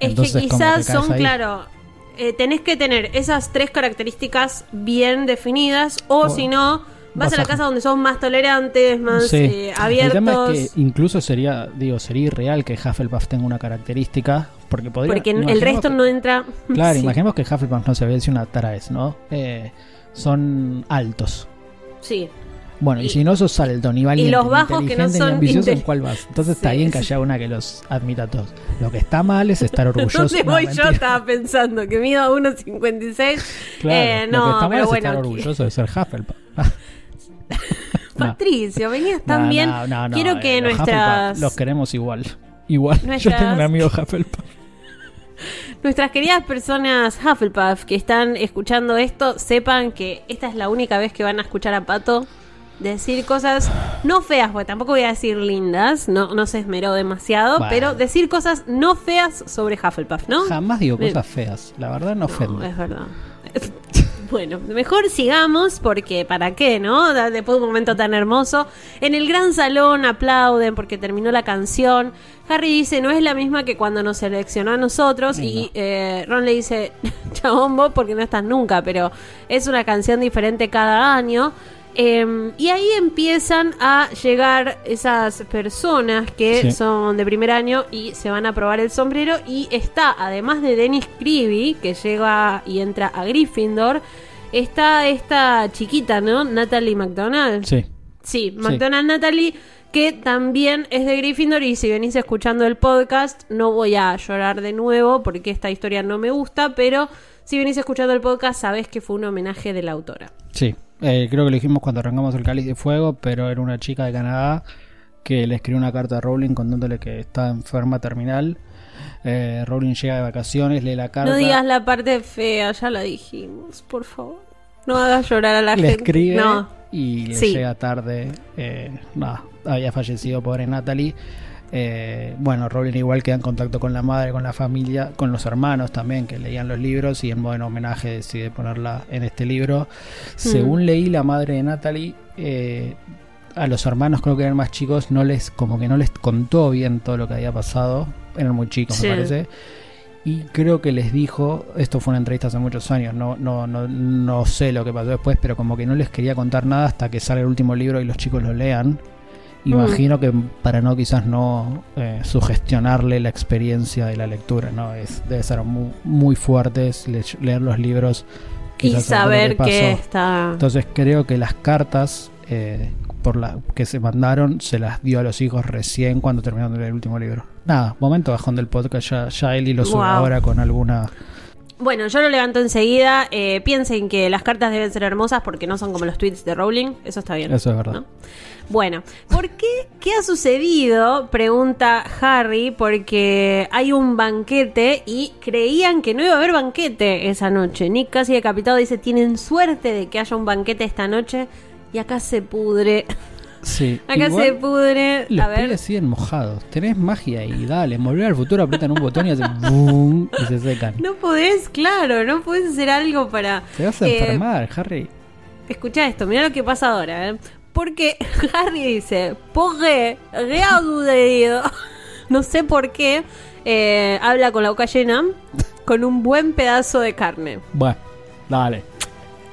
Es Entonces, que quizás son, ahí. claro, eh, tenés que tener esas tres características bien definidas, o, O si no, vas, vas a la a- casa donde son más tolerantes, más Sí. eh, abiertos. El tema es que incluso sería, digo, sería irreal que Hufflepuff tenga una característica, porque podría... porque el resto que- no entra. Claro, Sí, imaginemos que Hufflepuff no se ve si una tara es, ¿no? Eh, son altos. Sí. Bueno, y, Y- si no sos alto, ni valiente, los ni bajos que no son ambicioso, ¿en cuál vas? Entonces está Sí, bien que haya una que los admita a todos. Lo que está mal es estar orgulloso. ¿Dónde No, voy yo? Estaba pensando que mido 1,56. Claro, Eh, lo que no, está mal pero es bueno. estar orgulloso de ser Hufflepuff. Patricio, venías tan bien. Quiero eh, que los nuestras. Los queremos igual. Igual. Yo tengo un amigo Hufflepuff. Nuestras queridas personas Hufflepuff que están escuchando esto, sepan que esta es la única vez que van a escuchar a Pato. decir cosas no feas, porque tampoco voy a decir lindas, no, no se esmeró demasiado, Bueno. pero decir cosas no feas sobre Hufflepuff, ¿no? Jamás digo cosas feas. La verdad no No, ofende. es verdad. Bueno, mejor sigamos porque ¿para qué, no? Después de un momento tan hermoso. En el gran salón aplauden porque terminó la canción. Harry dice, no es la misma que cuando nos seleccionó a nosotros. Y eh, Ron le dice, chabón vos porque no estás nunca, pero es una canción diferente cada año. Eh, y ahí empiezan a llegar esas personas que Sí. son de primer año y se van a probar el sombrero. Y está, además de Dennis Creevy, que llega y entra a Gryffindor, está esta chiquita, ¿no? Natalie McDonald. Sí. Sí, McDonald Natalie, que también es de Gryffindor. Y si venís escuchando el podcast, no voy a llorar de nuevo porque esta historia no me gusta, pero si venís escuchando el podcast, sabés que fue un homenaje de la autora. Sí. Eh, creo que lo dijimos cuando arrancamos el cáliz de fuego, pero era una chica de Canadá que le escribió una carta a Rowling contándole que estaba enferma terminal. Eh, Rowling llega de vacaciones, lee la carta. No digas la parte fea, ya la dijimos, por favor. No hagas llorar a la le gente. escribe No. y le Sí. llega tarde. eh, nada, había fallecido pobre Natalie. Eh, bueno, Rowling igual queda en contacto con la madre, con la familia, con los hermanos también que leían los libros y en modo homenaje decide ponerla en este libro. Según leí, la madre de Natalie eh, a los hermanos creo que eran más chicos, no les como que no les contó bien todo lo que había pasado. Eran muy chicos, Sí. me parece. Y creo que les dijo, esto fue una entrevista hace muchos años, no, no, no, no sé lo que pasó después, pero como que no les quería contar nada hasta que salga el último libro y los chicos lo lean. Imagino que para no quizás no eh, sugestionarle la experiencia de la lectura, ¿no? Es, debe ser muy, muy fuerte es le- leer los libros. Y saber pasó. que está... Entonces creo que las cartas eh, por la que se mandaron se las dio a los hijos recién cuando terminaron de leer el último libro. Nada, momento bajón del podcast, ya, ya Eli lo sube Wow. ahora con alguna... Bueno, yo lo levanto enseguida. Eh, piensen que las cartas deben ser hermosas porque no son como los tweets de Rowling. Eso está bien. Eso es verdad. ¿no? Bueno, ¿por qué? ¿Qué ha sucedido? Pregunta Harry, porque hay un banquete y creían que no iba a haber banquete esa noche. Nick casi decapitado dice, tienen suerte de que haya un banquete esta noche y acá se pudre. Sí, Acá igual se pudre. Los A ver. siguen mojados. Tenés magia y dale, volver al futuro apretan un botón y hacen boom y se secan. No podés, claro, no podés hacer algo para... Te vas a eh, enfermar, Harry. Escucha esto, mira lo que pasa ahora, ¿eh? Porque Harry dice, porque readudido. No sé por qué. eh, habla con la boca llena, con un buen pedazo de carne. Bueno, dale.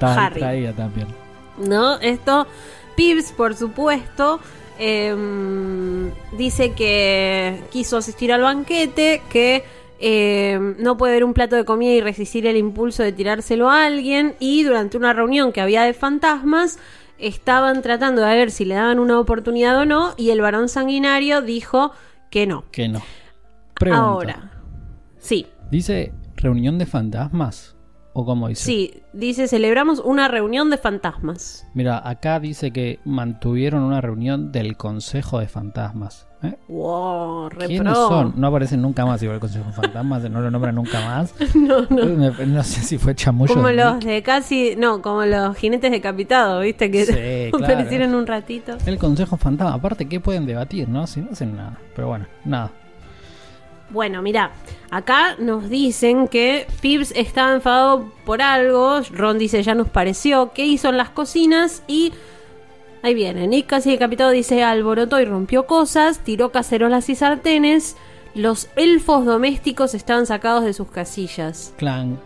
Harry. también. ¿No? Esto, Pips, por supuesto, em, dice que quiso asistir al banquete, que em, no puede ver un plato de comida y resistir el impulso de tirárselo a alguien. Y durante una reunión que había de fantasmas, estaban tratando de ver si le daban una oportunidad o no. Y el varón sanguinario dijo que no. Que no. Pregunta. Ahora, sí. ¿Dice reunión de fantasmas? ¿O cómo dice? Sí, dice, celebramos una reunión de fantasmas. Mira, acá dice que mantuvieron una reunión del Consejo de Fantasmas. ¿Eh? Wow, ¿Quiénes pro. son? No aparecen nunca más igual el Consejo de Fantasmas, no lo nombran nunca más. No, no. No sé si fue chamullo. Como de los Nick. de casi, no, como los jinetes decapitados, ¿viste? Que Sí, claro. aparecieron un ratito. El Consejo Fantasma, aparte, ¿qué pueden debatir, no? Si no hacen nada. Pero bueno, nada. Bueno, mira, acá nos dicen que Pips estaba enfadado por algo. Ron dice, ya nos pareció. ¿Qué hizo en las cocinas? Y ahí viene. Nick casi decapitado dice, alborotó y rompió cosas, tiró cacerolas y sartenes. Los elfos domésticos estaban sacados de sus casillas. Clan,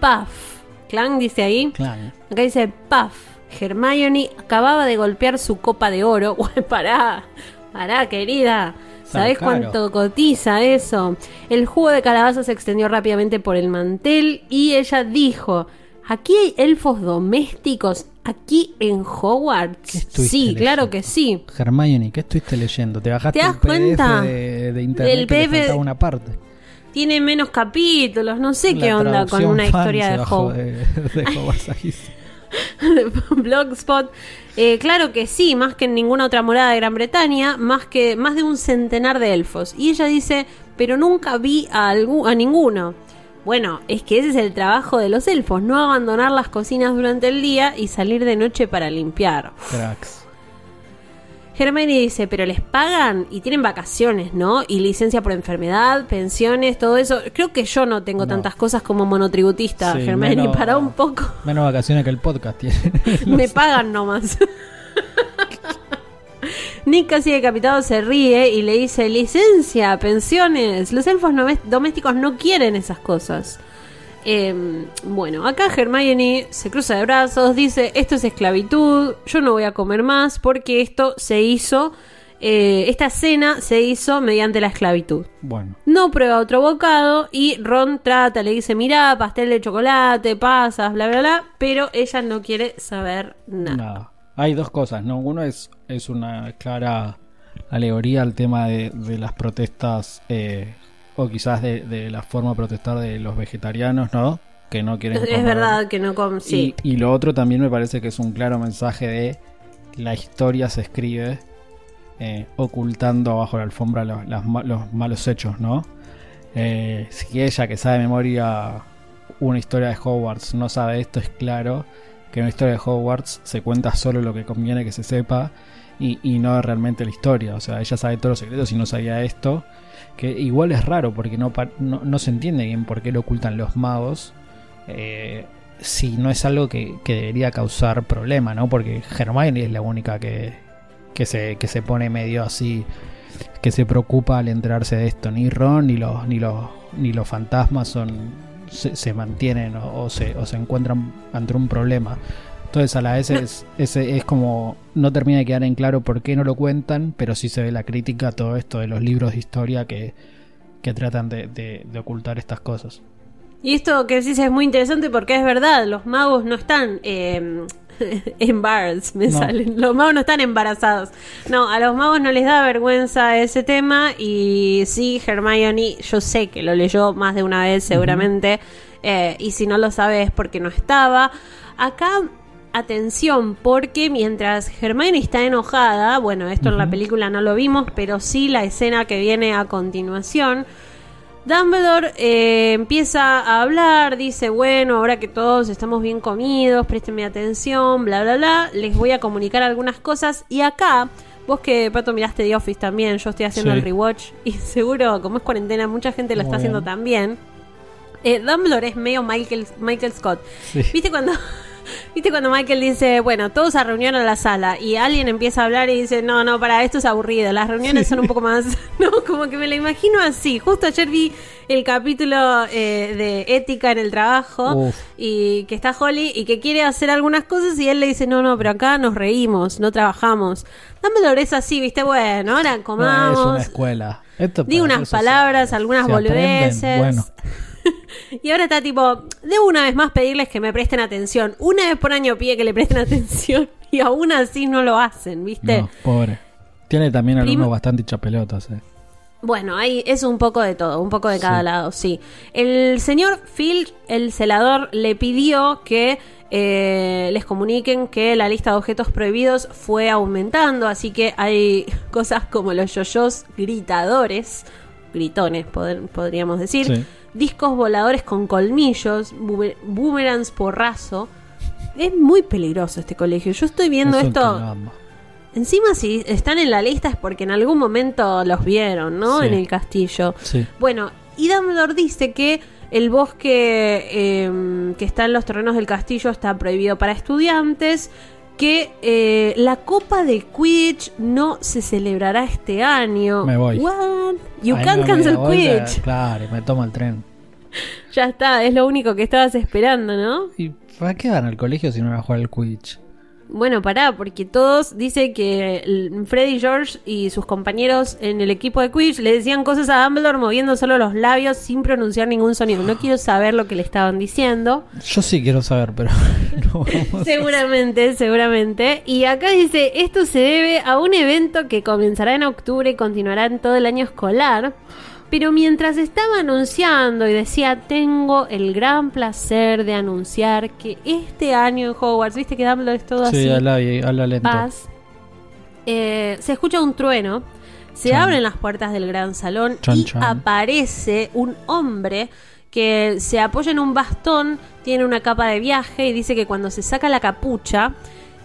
Puff. Clan dice ahí. clan. Acá dice Puff. Hermione acababa de golpear su copa de oro. Pará, pará, querida. ¿Sabés caro. cuánto cotiza eso? El jugo de calabaza se extendió rápidamente por el mantel y ella dijo: ¿Aquí hay elfos domésticos? ¿Aquí en ¿Qué Hogwarts? Sí, leyendo? claro que sí. Hermione, ¿qué estuviste leyendo? ¿Te bajaste ¿Te das el PDF cuenta? de, de internet El que le una parte? Tiene menos capítulos, no sé La qué onda con una historia de Hogwarts. de, de Hogwarts. Blogspot. Eh, claro que sí, más que en ninguna otra morada de Gran Bretaña, más que más de un centenar de elfos. Y ella dice, pero nunca vi a, algu- a ninguno. Bueno, es que ese es el trabajo de los elfos, no abandonar las cocinas durante el día y salir de noche para limpiar. Cracks. Hermione dice, pero les pagan y tienen vacaciones, ¿no? Y licencia por enfermedad, pensiones, todo eso. Creo que yo no tengo No. tantas cosas como monotributista, Sí, Hermione, menos- para un poco. Menos vacaciones que el podcast tiene. Me pagan nomás. Nick casi decapitado se ríe y le dice, licencia, pensiones, los elfos domésticos no quieren esas cosas. Eh, bueno, acá Hermione se cruza de brazos, dice, esto es esclavitud, yo no voy a comer más porque esto se hizo, eh, esta cena se hizo mediante la esclavitud. Bueno, No prueba otro bocado y Ron trata, le dice, mirá, pastel de chocolate, pasas, bla, bla, bla, pero ella no quiere saber nada. nada. Hay dos cosas, ¿no? Uno es, es una clara alegoría al tema de, de las protestas, eh, o quizás de, de la forma de protestar de los vegetarianos, ¿no? Que no quieren Es comer. verdad que no com sí. Y, y lo otro también me parece que es un claro mensaje de la historia se escribe eh, ocultando abajo la alfombra los, las ma- los malos hechos, ¿no? Eh, si ella que sabe de memoria una historia de Hogwarts no sabe esto, es claro que en una historia de Hogwarts se cuenta solo lo que conviene que se sepa y, y no realmente la historia. O sea, ella sabe todos los secretos y no sabía esto. Que igual es raro porque no, no, no se entiende bien por qué lo ocultan los magos. Eh, si no es algo que, que debería causar problema, ¿no? Porque Hermione es la única que, que, se, que se pone medio así, que se preocupa al enterarse de esto. Ni Ron ni los, ni los, ni los fantasmas son, se, se mantienen o, o se, o se encuentran ante un problema. Entonces a la vez es, es, es como no termina de quedar en claro por qué no lo cuentan, pero sí se ve la crítica a todo esto de los libros de historia que, que tratan de, de- de ocultar estas cosas. Y esto que decís es muy interesante porque es verdad, los magos no están eh, me No. salen. Los magos no están embarazados. No, a los magos no les da vergüenza ese tema y sí, Hermione, yo sé que lo leyó más de una vez seguramente eh, y si no lo sabe es porque no estaba. Acá, atención, porque mientras Hermione está enojada, bueno, esto en la película no lo vimos, pero sí la escena que viene a continuación. Dumbledore eh, empieza a hablar, dice, bueno, ahora que todos estamos bien comidos, préstenme atención, bla, bla, bla, les voy a comunicar algunas cosas. Y acá, vos que, Pato, miraste The Office también, yo estoy haciendo Sí. el rewatch y seguro, como es cuarentena, mucha gente lo Muy está haciendo también. Eh, Dumbledore es medio Michael, Michael Scott. Sí. ¿Viste cuando... ¿Viste cuando Michael dice, bueno, todos a reunión a la sala y alguien empieza a hablar y dice, no, no, para esto es aburrido, las reuniones son un poco más, no, como que me lo imagino así. Justo ayer vi el capítulo eh, de ética en el trabajo Uf. y que está Holly y que quiere hacer algunas cosas y él le dice, no, no, pero acá nos reímos, no trabajamos. Dumbledore es así, ¿viste? Bueno, ahora No, comamos. es una escuela. Esto Di unas se- palabras, algunas se aprenden, boludeces. Bueno, Y ahora está tipo, debo una vez más pedirles que me presten atención. Una vez por año pide que le presten atención y aún así no lo hacen, ¿viste? no, pobre. Tiene también Prim- alumnos bastante chapelotas. Eh. Bueno, ahí es un poco de todo, un poco de cada Sí. lado, sí. El señor Phil, el celador, le pidió que eh, les comuniquen que la lista de objetos prohibidos fue aumentando, así que hay cosas como los yoyos gritadores, gritones podríamos decir, Sí. Discos voladores con colmillos, boomer- boomerangs porrazo. Es muy peligroso este colegio. Yo estoy viendo Es esto. Encima, si están en la lista es porque en algún momento los vieron, ¿no? Sí. En el castillo. Sí. Bueno, y Dumbledore dice que el bosque eh, que está en los terrenos del castillo está prohibido para estudiantes, que eh, la Copa de Quidditch no se celebrará este año. Me voy. What? You can't cancel Quidditch. Claro, me tomo el tren. Ya está, es lo único que estabas esperando, ¿no? ¿Y para qué van al colegio si no van a jugar al Quidditch? Bueno, pará, porque todos dicen que Freddy George y sus compañeros en el equipo de Quidditch le decían cosas a Dumbledore moviendo solo los labios sin pronunciar ningún sonido. No quiero saber lo que le estaban diciendo. Yo sí quiero saber, pero no vamos. Seguramente, seguramente. Y acá dice, esto se debe a un evento que comenzará en octubre y continuará en todo el año escolar. Pero mientras estaba anunciando y decía, tengo el gran placer de anunciar que este año en Hogwarts, viste que Dumbledore es todo así. Sí, habla, habla lento. paz, eh, se escucha un trueno, se abren las puertas del gran salón y aparece un hombre que se apoya en un bastón, tiene una capa de viaje y dice que cuando se saca la capucha,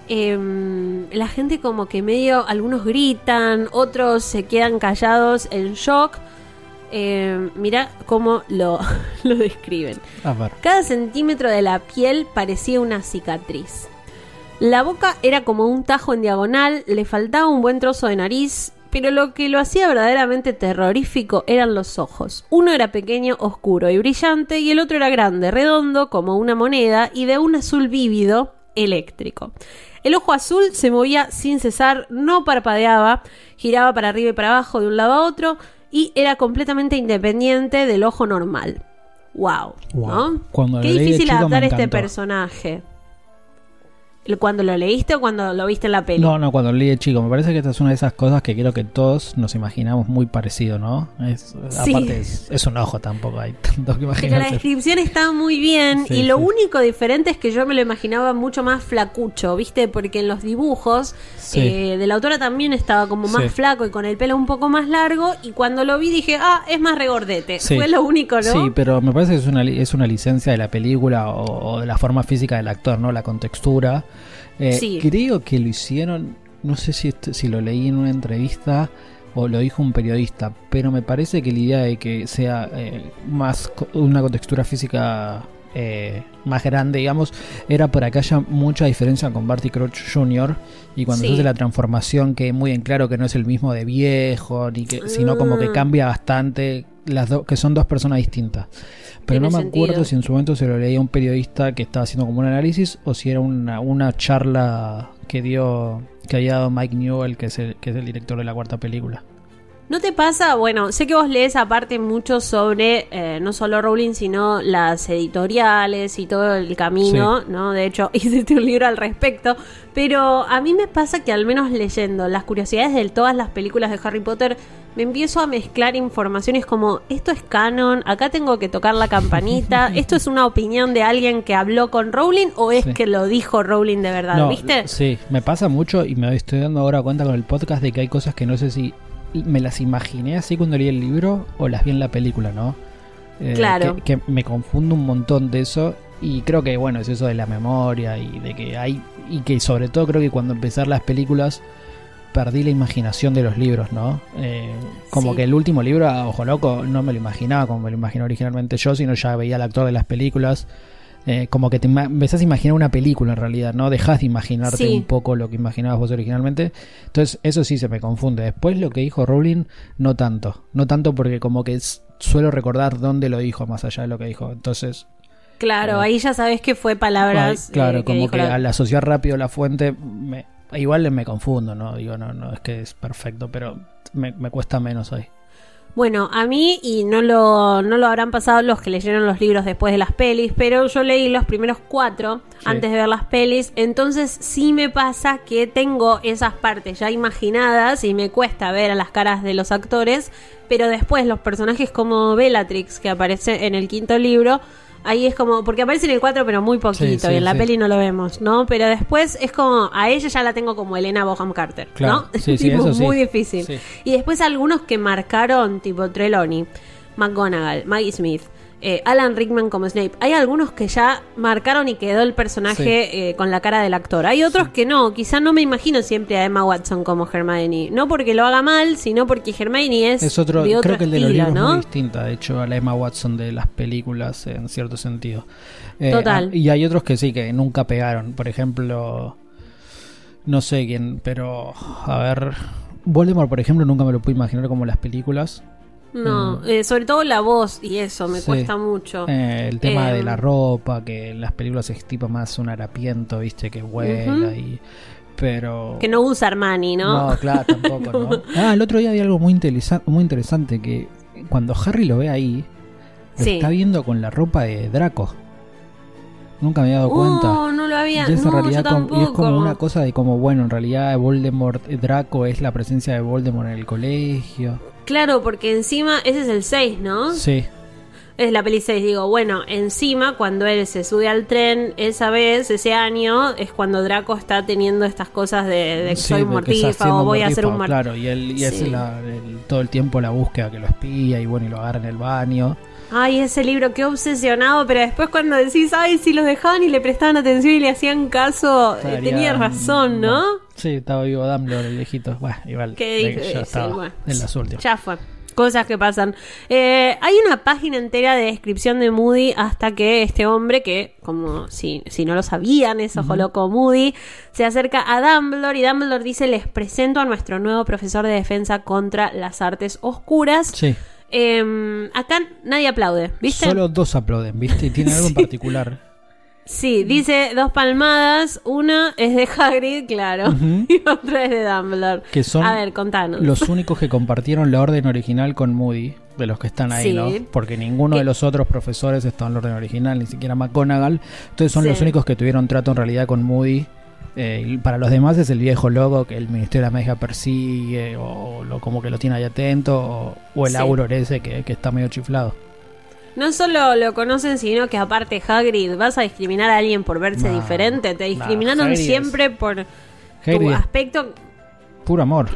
em, la gente como que medio, algunos gritan, otros se quedan callados en shock. Eh, mira cómo lo, lo describen. A ver. Cada centímetro de la piel parecía una cicatriz. La boca era como un tajo en diagonal, le faltaba un buen trozo de nariz, pero lo que lo hacía verdaderamente terrorífico eran los ojos. Uno era pequeño, oscuro y brillante, y el otro era grande, redondo, como una moneda, y de un azul vívido, eléctrico. El ojo azul se movía sin cesar, no parpadeaba, giraba para arriba y para abajo de un lado a otro, y era completamente independiente del ojo normal. Wow, Wow. ¿no? Qué difícil adaptar este personaje. ¿Cuando lo leíste o cuando lo viste en la peli? No, no, cuando leí de chico. Me parece que esta es una de esas cosas que creo que todos nos imaginamos muy parecido, ¿no? Es, Sí. Aparte, es, es un ojo tampoco, hay tanto que Pero la imaginarse. descripción está muy bien Sí, y lo sí. único diferente es que yo me lo imaginaba mucho más flacucho, ¿viste? Porque en los dibujos eh, de la autora también estaba como más flaco y con el pelo un poco más largo y cuando lo vi dije, ah, es más regordete. Fue lo único, ¿no? Sí, pero me parece que es una, es una licencia de la película o, o de la forma física del actor, ¿no? La contextura. Eh, Sí. Creo que lo hicieron, no sé si, si lo leí en una entrevista o lo dijo un periodista, pero me parece que la idea de que sea eh, más una contextura física eh, más grande, digamos, era para que haya mucha diferencia con Barty Crouch Jr. y cuando Sí. se hace la transformación que muy en claro que no es el mismo de viejo, ni que, sino como que Ah. cambia bastante, las dos que son dos personas distintas. Pero Tiene no me acuerdo sentido. si en su momento se lo leía a un periodista que estaba haciendo como un análisis o si era una, una charla que dio que había dado Mike Newell, que es el, que es el director de la cuarta película. ¿No te pasa? Bueno, sé que vos lees aparte mucho sobre eh, no solo Rowling, sino las editoriales y todo el camino, ¿no? De hecho, hiciste un libro al respecto. Pero a mí me pasa que al menos leyendo las curiosidades de todas las películas de Harry Potter, me empiezo a mezclar informaciones como, esto es canon, acá tengo que tocar la campanita, esto es una opinión de alguien que habló con Rowling o es Sí. que lo dijo Rowling de verdad, No, ¿viste? Sí, me pasa mucho y me estoy dando ahora cuenta con el podcast de que hay cosas que no sé si me las imaginé así cuando leí el libro o las vi en la película, ¿no? Eh, Claro. Que, que me confundo un montón de eso y creo que, bueno, es eso de la memoria y de que hay. Y que sobre todo creo que cuando empezar las películas perdí la imaginación de los libros, ¿no? Eh, como Sí. que el último libro, a Ojo Loco, no me lo imaginaba como me lo imaginé originalmente yo, sino ya veía al actor de las películas. Eh, como que te empezás a imaginar una película en realidad, ¿no? Dejas de imaginarte Sí. un poco lo que imaginabas vos originalmente. Entonces, eso sí se me confunde. Después lo que dijo Rowling, no tanto. No tanto porque como que suelo recordar dónde lo dijo más allá de lo que dijo. Entonces, Claro, Eh, ahí ya sabes que fue palabras. ay, claro, como que la- al asociar rápido la fuente, me- igual me confundo, ¿no? Digo, no, no es que es perfecto, pero me, me cuesta menos hoy. Bueno, a mí, y no lo, no lo habrán pasado los que leyeron los libros después de las pelis, pero yo leí los primeros cuatro Sí. antes de ver las pelis, entonces sí me pasa que tengo esas partes ya imaginadas y me cuesta ver a las caras de los actores, pero después los personajes como Bellatrix, que aparece en el quinto libro, ahí es como, porque aparece en el 4 pero muy poquito Sí, sí, y en la sí. peli no lo vemos, ¿no? Pero después es como, a ella ya la tengo como Elena Boham Carter, Claro, ¿no? sí, Tipo, eso muy difícil. Y después algunos que marcaron, tipo Trelawney, McGonagall, Maggie Smith, eh, Alan Rickman como Snape. Hay algunos que ya marcaron y quedó el personaje eh, con la cara del actor. Hay otros que no. Quizá no me imagino siempre a Emma Watson como Hermione. No porque lo haga mal, sino porque Hermione es, Es otro, de otro creo que el de los estilo, libros es muy distinta, de hecho, a la Emma Watson de las películas en cierto sentido. Eh, Total. ah, y hay otros que sí, que nunca pegaron. Por ejemplo, no sé quién, pero a ver, Voldemort, por ejemplo, nunca me lo pude imaginar como las películas. No, eh, sobre todo la voz y eso me Sí. cuesta mucho. Eh, el tema Eh, de la ropa, que en las películas es tipo más un harapiento, viste, que vuela y... Pero... Que no usa Armani, ¿no? No, claro, tampoco, ¿no? Ah, el otro día había algo muy, interesa- muy interesante, que cuando Harry lo ve ahí, lo Sí. está viendo con la ropa de Draco. Nunca me había dado cuenta. Oh, no lo había. Y no, realidad yo y es como una cosa de como, bueno, en realidad Voldemort, Draco es la presencia de Voldemort en el colegio. Claro, porque encima ese es el 6, ¿no? Sí, Es la peli 6, digo, bueno, encima cuando él se sube al tren esa vez, ese año, es cuando Draco está teniendo estas cosas de, de que Sí, soy mortífago, voy a hacer un mortífago, mar... Claro, y, él, y es la- el- todo el tiempo la búsqueda que lo espía y bueno, y lo agarra en el baño. Ay, ese libro, qué obsesionado, pero después cuando decís, ay, si los dejaban y le prestaban atención y le hacían caso, eh, Estaría- tenías razón, ¿no? Sí, estaba vivo Dumbledore, el viejito. Bueno, igual. ¿Qué ya Sí, estaba bueno. en las últimas. Ya fue. Cosas que pasan. Eh, hay una página entera de descripción de Moody hasta que este hombre, que como si, si no lo sabían, es ojo loco Moody, se acerca a Dumbledore y Dumbledore dice, les presento a nuestro nuevo profesor de defensa contra las artes oscuras. Sí. Eh, acá nadie aplaude, ¿viste? Solo dos aplauden, ¿viste? Y tiene algo en particular. Sí, dice dos palmadas, una es de Hagrid, claro, y otra es de Dumbledore. Que son A ver, contanos. Los únicos que compartieron la orden original con Moody, de los que están ahí, Sí. ¿no? Porque ninguno de los otros profesores está en la orden original, ni siquiera McGonagall. Entonces son Sí. los únicos que tuvieron trato en realidad con Moody. Eh, para los demás es el viejo logo que el Ministerio de la Magia persigue, o, lo, como que lo tiene ahí atento, o, o el Sí. Auror ese que, que está medio chiflado. No solo lo conocen, sino que aparte Hagrid, vas a discriminar a alguien por verse No, diferente. Te no, discriminaron es- siempre por tu Hagrid aspecto. puro amor.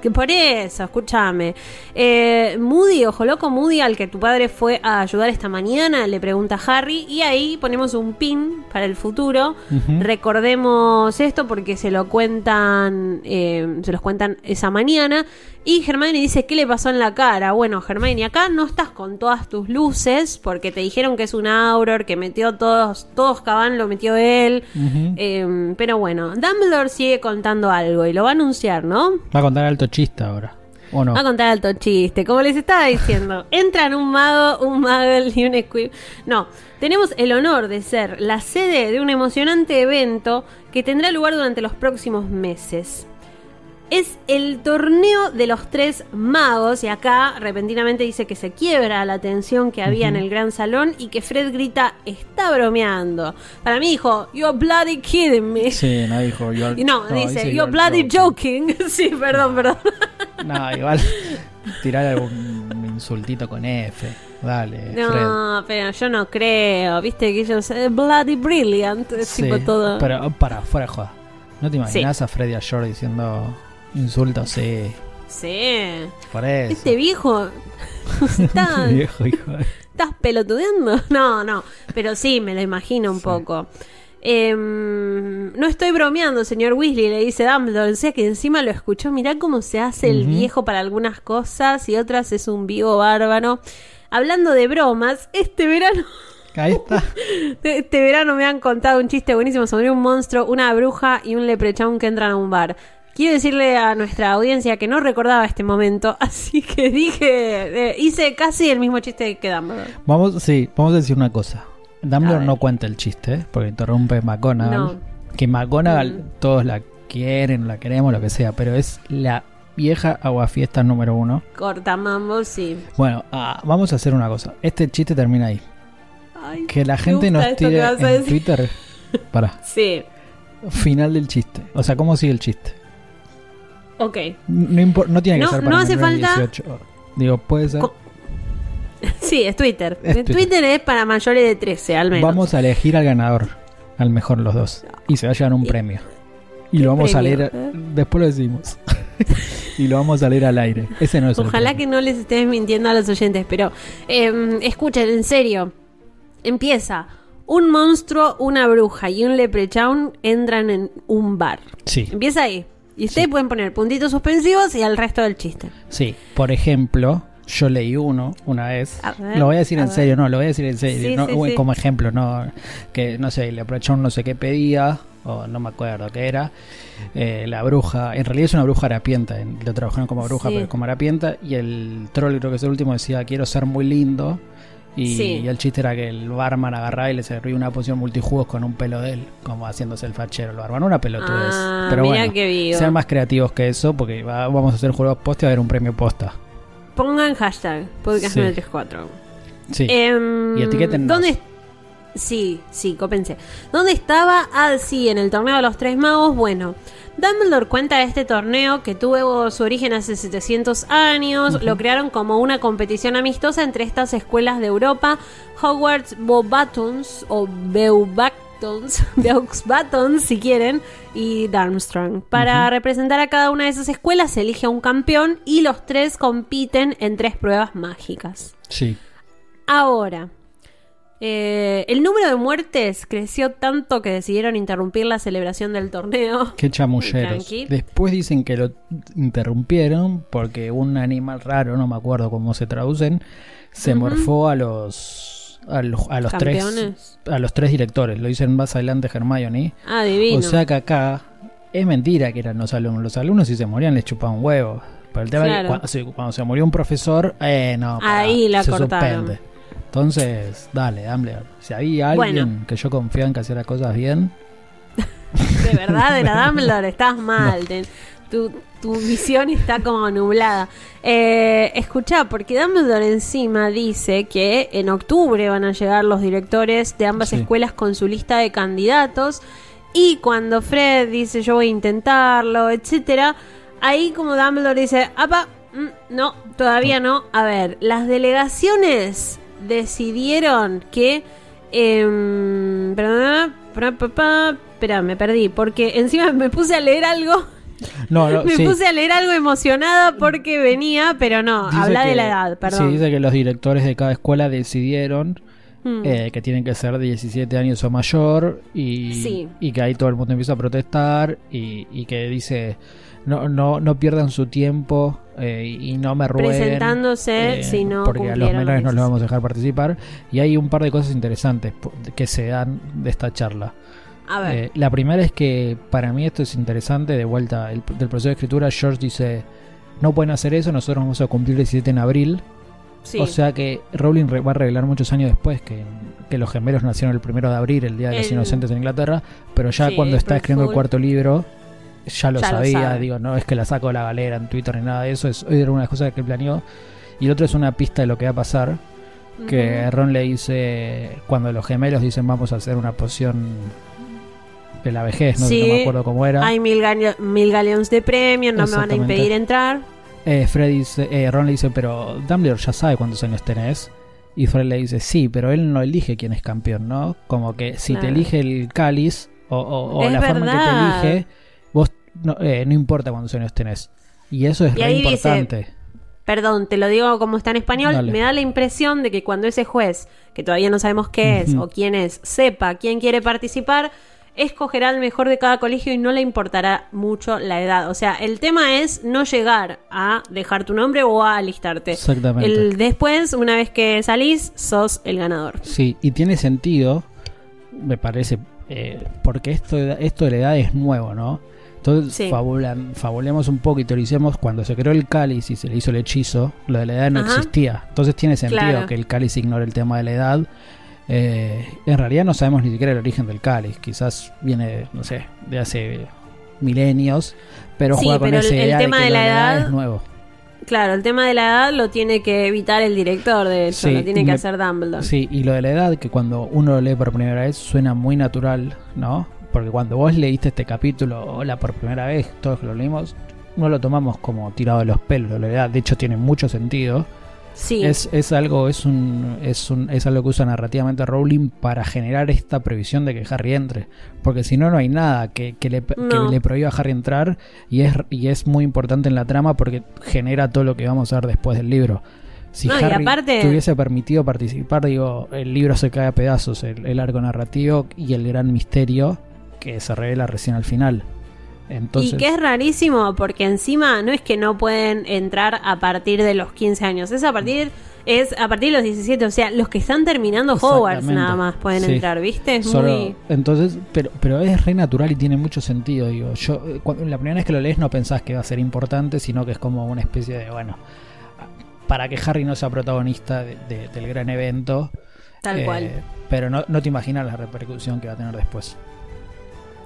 Que por eso, escúchame. Eh, Moody, ojo loco, Moody, al que tu padre fue a ayudar esta mañana, le pregunta a Harry. Y ahí ponemos un pin para el futuro. Recordemos esto porque se lo cuentan, eh, se los cuentan esa mañana. Y Hermione dice, ¿qué le pasó en la cara? Bueno, Hermione, acá no estás con todas tus luces porque te dijeron que es un Auror, que metió todos, todos Caban lo metió él. Eh, pero bueno, Dumbledore sigue contando algo y lo va a anunciar, ¿no? Va a contar alto chiste ahora. ¿O no? Va a contar alto chiste, como les estaba diciendo. Entran un mago, un Muggle y un Squib. No, tenemos el honor de ser la sede de un emocionante evento que tendrá lugar durante los próximos meses. Es el torneo de los tres magos y acá repentinamente dice que se quiebra la tensión que había en el gran salón y que Fred grita, está bromeando. Para mí dijo, you're bloody kidding me. Sí, no dijo. yo- Y no, dice, you're bloody joking. sí, perdón, perdón. No, igual tirar algún insultito con F. Dale, Fred. No, pero yo no creo. Viste que ellos. eh, bloody brilliant. Es Sí, tipo todo. Pero para, fuera joda. ¿No te imaginas a Freddy y a George diciendo insultos? Sí, Sí. por eso. Este viejo. está, viejo hijo ¿Estás pelotudeando? No, no. Pero sí, me lo imagino un poco. Em, no estoy bromeando, señor Weasley, le dice Dumbledore. O sea que encima lo escuchó. Mirá cómo se hace el viejo para algunas cosas y otras es un vivo bárbaro. Hablando de bromas, este verano Ahí está. Este verano me han contado un chiste buenísimo sobre un monstruo, una bruja y un leprechaun que entran a un bar. Quiero decirle a nuestra audiencia que no recordaba este momento, así que dije, eh, hice casi el mismo chiste que Dumbledore. Vamos, sí, vamos a decir una cosa. Dumbledore no cuenta el chiste, ¿eh? porque interrumpe McGonagall. No. Que McGonagall Mm. todos la quieren, la queremos, lo que sea, pero es la vieja aguafiesta número uno. Corta mambo, sí. Bueno, ah, vamos a hacer una cosa. Este chiste termina ahí. Ay, Que la gente nos tire en. Twitter. Para. Sí, Final del chiste. O sea, ¿cómo sigue el chiste? Ok. No, tiene que No- ser para no hace falta- 18. Digo, puede ser. Co- Sí, es Twitter. Es Twitter. Twitter. es para mayores de 13, al menos. Vamos a elegir al ganador. Al mejor los dos. Y se va a llevar un Y- premio. Y ¿Qué lo vamos a leer. ¿Eh? Después lo decimos. y lo vamos a leer al aire. Ese no es Ojalá que no les estés mintiendo a los oyentes, pero eh, escuchen, en serio. Empieza. Un monstruo, una bruja y un leprechaun entran en un bar. Sí, Empieza ahí. Y ustedes Sí. pueden poner puntitos suspensivos y al resto del chiste. sí. Por ejemplo, yo leí uno una vez. Ver, lo voy a decir a en ver. serio, no, lo voy a decir en serio. Sí, no, sí, uy, sí. Como ejemplo, no. Que no sé, le aprovechó no sé qué pedía. O no me acuerdo qué era. Eh, la bruja, en realidad es una bruja harapienta. en- Lo trabajaron como bruja, pero como harapienta. Y el troll, creo que es el último, decía: Quiero ser muy lindo. Y, Sí. y el chiste era que el barman agarraba y le servía una poción multijugos con un pelo de él, como haciéndose el fachero. El barman, una pelotudez. Ah, pero bueno, sean más creativos que eso, porque va- vamos a hacer juegos posta y va a haber un premio posta. Pongan hashtag podcast Sí. 934. Sí. Em, Y etiquétennos. ¿Dónde Sí, sí, copense. ¿Dónde estaba? Ah, sí, en el torneo de los tres magos. Bueno, Dumbledore cuenta de este torneo que tuvo su origen hace 700 años. Lo crearon como una competición amistosa entre estas escuelas de Europa, Hogwarts Beauxbatons o Beauxbatons, Beauxbatons si quieren, y Darmstrong. Para representar a cada una de esas escuelas se elige a un campeón y los tres compiten en tres pruebas mágicas. sí. Ahora, eh, el número de muertes creció tanto que decidieron interrumpir la celebración del torneo. Qué chamulleros. Después dicen que lo interrumpieron porque un animal raro, no me acuerdo cómo se traducen, se morfó a los a los, a los tres a los tres directores. Lo dicen más adelante Hermione. Ah, divino. O sea que acá es mentira que eran los alumnos. Los alumnos si se morían les chupaban un huevo. Pero el tema es que Claro. cuando, se murió un profesor, eh, no, pará, Ahí la se cortaron. suspende. Entonces, dale, Dumbledore. Si había alguien Bueno. que yo confiaba en que hacía las cosas bien, De verdad, era Dumbledore, estás mal. te- tu, tu visión está como nublada. Eh, escuchá, porque Dumbledore encima dice que en octubre van a llegar los directores de ambas Sí. escuelas con su lista de candidatos. Y cuando Fred dice yo voy a intentarlo, etcétera, ahí como Dumbledore dice, apa, mm, no, todavía no. A ver, las delegaciones decidieron que Em, pa, pa, pa, espera, me perdí, porque encima me puse a leer algo. No, no, me sí. puse a leer algo emocionada porque venía, pero no, Dice habla de la edad, perdón. Sí, dice que los directores de cada escuela decidieron Hmm. eh, que tienen que ser de 17 años o mayor y, Sí. y que ahí todo el mundo empieza a protestar y, y que dice no no no pierdan su tiempo eh, y no me rueguen Presentándose eh, si no porque a los menores no los les vamos a dejar participar. Y hay un par de cosas interesantes que se dan de esta charla. A ver, Eh, la primera es que para mí esto es interesante de vuelta el- del proceso de escritura George dice no pueden hacer eso nosotros vamos a cumplir el 17 en abril sí. o sea que Rowling va a revelar muchos años después que, que los gemelos nacieron el primero de abril, el Día de los El- Inocentes en Inglaterra, pero ya Sí, cuando está escribiendo el cuarto libro, ya lo Ya sabía, digo, no es que la saco de la galera en Twitter ni nada de eso, es era una de las cosas que planeó. Y el otro es una pista de lo que va a pasar, que. Ron le dice, cuando los gemelos dicen vamos a hacer una poción de la vejez, no, Sí, no me acuerdo cómo era. Hay mil, mil galeones de premio, no me van a impedir entrar. Eh, Fred dice, eh, Ron le dice, pero Dumbledore ya sabe cuántos años tenés. Y Fred le dice, sí, pero él no elige quién es campeón, ¿no? Como que si te elige el cáliz o, o- o la forma en que te elige, no, eh, no importa cuántos años tenés. Y eso es Y re ahí dice, importante. Perdón, te lo digo como está en español. Dale. Me da la impresión de que cuando ese juez, que todavía no sabemos qué es o quién es, sepa quién quiere participar, escogerá el mejor de cada colegio y no le importará mucho la edad. O sea, el tema es no llegar a dejar tu nombre o a alistarte. Exactamente. El después, una vez que salís, sos el ganador. Sí, y tiene sentido, me parece, eh, porque esto, esto de la edad es nuevo, ¿no? Entonces, Sí. fabulan- fabulemos un poco y teoricemos cuando se creó el cáliz y se le hizo el hechizo, lo de la edad no Ajá. existía. Entonces tiene sentido Claro. que el cáliz ignore el tema de la edad. Eh, en realidad no sabemos ni siquiera el origen del cáliz, quizás viene, no sé, de hace milenios, pero Sí, juega con esa el- tema de que la de la edad edad- es nuevo. Claro, el tema de la edad lo tiene que evitar el director, de hecho, Sí, lo tiene que me- hacer Dumbledore. Sí, y lo de la edad, que cuando uno lo lee por primera vez suena muy natural, ¿no? Porque cuando vos leíste este capítulo, hola, por primera vez, todos que lo leímos, no lo tomamos como tirado de los pelos, la edad, de hecho tiene mucho sentido. Sí. Es, es algo, es un, es un, es algo que usa narrativamente Rowling para generar esta previsión de que Harry entre. Porque si no, no hay nada que, que le, que le prohíba a Harry entrar y es, y es muy importante en la trama porque genera todo lo que vamos a ver después del libro. Si No, Harry aparte- te hubiese permitido participar, digo, el libro se cae a pedazos, el, el arco narrativo y el gran misterio que se revela recién al final. Entonces, y que es rarísimo porque encima no es que no pueden entrar a partir de los 15 años, es a partir es a partir de los 17, o sea, los que están terminando Hogwarts nada más pueden Sí. entrar, ¿viste? Es Solo- muy entonces, pero, pero es re natural y tiene mucho sentido, digo. Yo eh, cuando, la primera vez que lo lees no pensás que va a ser importante, sino que es como una especie de, bueno, para que Harry no sea protagonista de- de- del gran evento. tal eh, cual. Pero no, no te imaginas la repercusión que va a tener después.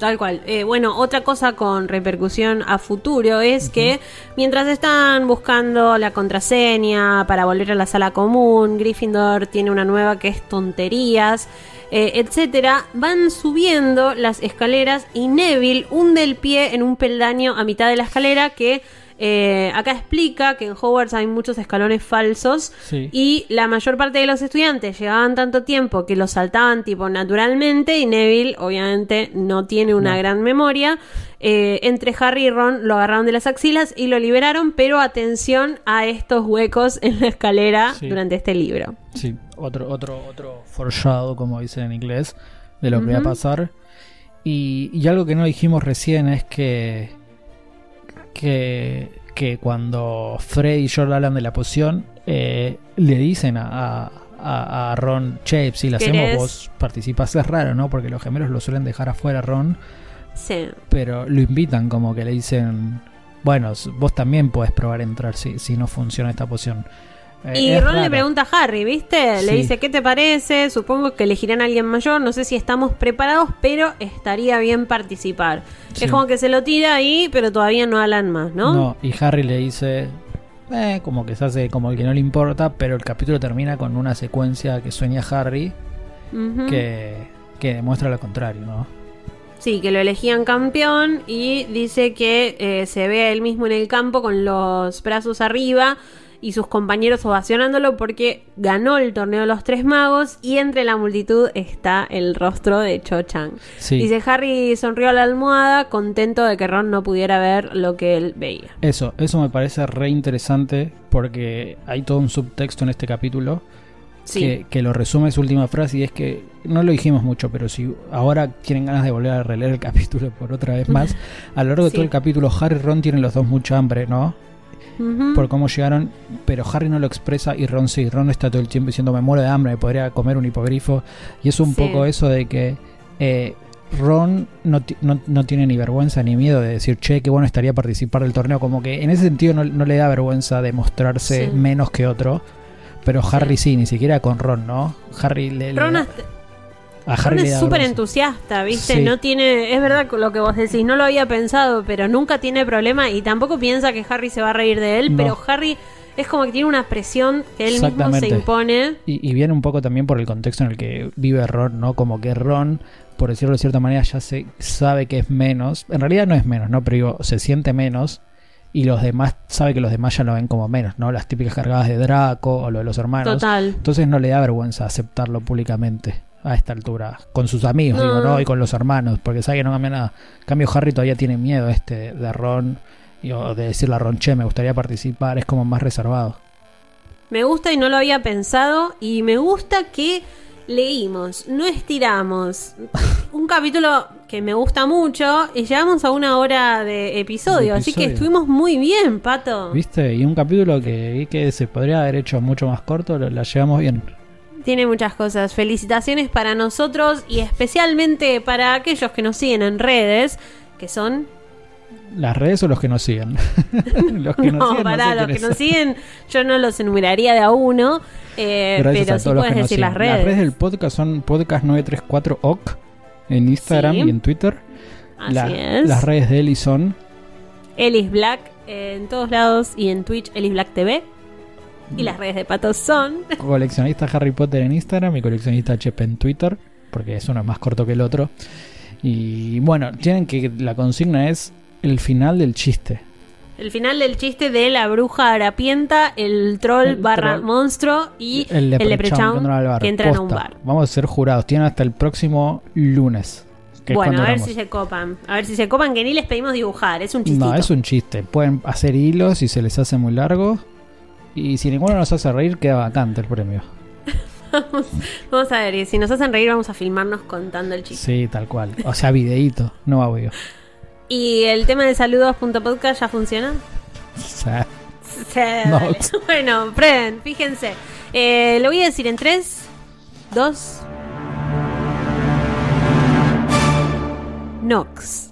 Tal cual. Eh, bueno, otra cosa con repercusión a futuro es que mientras están buscando la contraseña para volver a la sala común, Gryffindor tiene una nueva que es tonterías, eh, etcétera, van subiendo las escaleras y Neville hunde el pie en un peldaño a mitad de la escalera que eh, acá explica que en Hogwarts hay muchos escalones falsos Sí. y la mayor parte de los estudiantes llevaban tanto tiempo que los saltaban tipo naturalmente y Neville obviamente no tiene una No. gran memoria. Eh, entre Harry y Ron lo agarraron de las axilas y lo liberaron, pero atención a estos huecos en la escalera Sí. durante este libro. Sí. otro, otro, otro foreshadow, como dicen en inglés, de lo que va a pasar. Y, y algo que no dijimos recién es que, que, que cuando Fred y George hablan de la poción, eh, le dicen a, a- Ron, che, si la hacemos vos participas, es raro, ¿no? Porque los gemelos lo suelen dejar afuera, Ron, Sí. pero lo invitan como que le dicen, bueno, vos también podés probar a entrar si, si no funciona esta poción. Eh, Y Ron le pregunta a Harry, ¿viste? Le dice, ¿qué te parece? Supongo que elegirán a alguien mayor. No sé si estamos preparados, pero estaría bien participar. Sí. Es como que se lo tira ahí, pero todavía no hablan más, ¿no? No, y Harry le dice, eh, como que se hace como el que no le importa, pero el capítulo termina con una secuencia que sueña Harry que, que demuestra lo contrario, ¿no? Sí, que lo elegían campeón y dice que eh, se ve a él mismo en el campo con los brazos arriba y sus compañeros ovacionándolo porque ganó el torneo de los tres magos y entre la multitud está el rostro de Cho Chang. Sí. Dice Harry sonrió a la almohada contento de que Ron no pudiera ver lo que él veía. Eso, eso me parece re interesante porque hay todo un subtexto en este capítulo Sí. que, que lo resume su última frase y es que no lo dijimos mucho, pero si ahora tienen ganas de volver a releer el capítulo por otra vez más, a lo largo de Sí. todo el capítulo Harry y Ron tienen los dos mucha hambre, ¿no? Por cómo llegaron, pero Harry no lo expresa y Ron sí. Ron está todo el tiempo diciendo me muero de hambre, me podría comer un hipogrifo. Y es un Sí. poco eso de que eh, Ron no, no, no tiene ni vergüenza ni miedo de decir, che, qué bueno estaría participar del torneo. Como que en ese sentido no, no le da vergüenza de mostrarse Sí. menos que otro. Pero Harry sí, ni siquiera con Ron, ¿no? Harry le, Ron, a Ron Harry es súper entusiasta, ¿viste? Sí. No tiene, es verdad lo que vos decís, no lo había pensado, pero nunca tiene problema y tampoco piensa que Harry se va a reír de él, No. pero Harry es como que tiene una presión que él mismo se impone. Y, y viene un poco también por el contexto en el que vive Ron, ¿no? Como que Ron, por decirlo de cierta manera, ya se sabe que es menos. En realidad no es menos, ¿no? Pero digo, se siente menos. Y los demás, sabe que los demás ya lo ven como menos, ¿no? Las típicas cargadas de Draco o lo de los hermanos. Total. Entonces no le da vergüenza aceptarlo públicamente a esta altura. Con sus amigos, No. digo, ¿no? Y con los hermanos, porque sabe que no cambia nada. En cambio, Harry todavía tiene miedo este de Ron. y- o de decirle a Ron, che, me gustaría participar. Es como más reservado. Me gusta y no lo había pensado y me gusta que leímos, no estiramos. Un capítulo que me gusta mucho y llegamos a una hora de episodio, De así que episodio. estuvimos muy bien, Pato. ¿Viste? Y un capítulo que, que se podría haber hecho mucho más corto, lo- la llevamos bien. Tiene muchas cosas. Felicitaciones para nosotros y especialmente para aquellos que nos siguen en redes, que son... ¿Las redes o los que nos siguen? los que nos no, siguen, para sé los que nos siguen, yo no los enumeraría de a uno, eh, pero a sí puedes decir las redes. Las redes del podcast son podcast934oc en Instagram Sí. y en Twitter. Así La- es. Las redes de Eli son Ellis Black eh, en todos lados y en Twitch Ellis Black TV. Y las redes de Pato son... coleccionista Harry Potter en Instagram y coleccionista Chepe en Twitter, porque es uno más corto que el otro. Y bueno, tienen que la consigna es el final del chiste. El final del chiste de la bruja harapienta, el troll El barra troll. monstruo y El Leprechaun que que entran a un bar. Vamos a ser jurados. Tienen hasta el próximo lunes. Bueno, a ver si se copan. A ver si se copan, que ni les pedimos dibujar. Es un chistito. No, es un chiste. Pueden hacer hilos si se les hace muy largo. Y si ninguno nos hace reír, queda vacante el premio. Vamos a ver, y si nos hacen reír, vamos a filmarnos contando el chiste. Sí, tal cual. O sea, videíto, no audio. ¿Y el tema de saludos.podcast ya funciona? Sí, No. dale. Bueno, prueben, fíjense. Eh, lo voy a decir en 3, 2. Nox.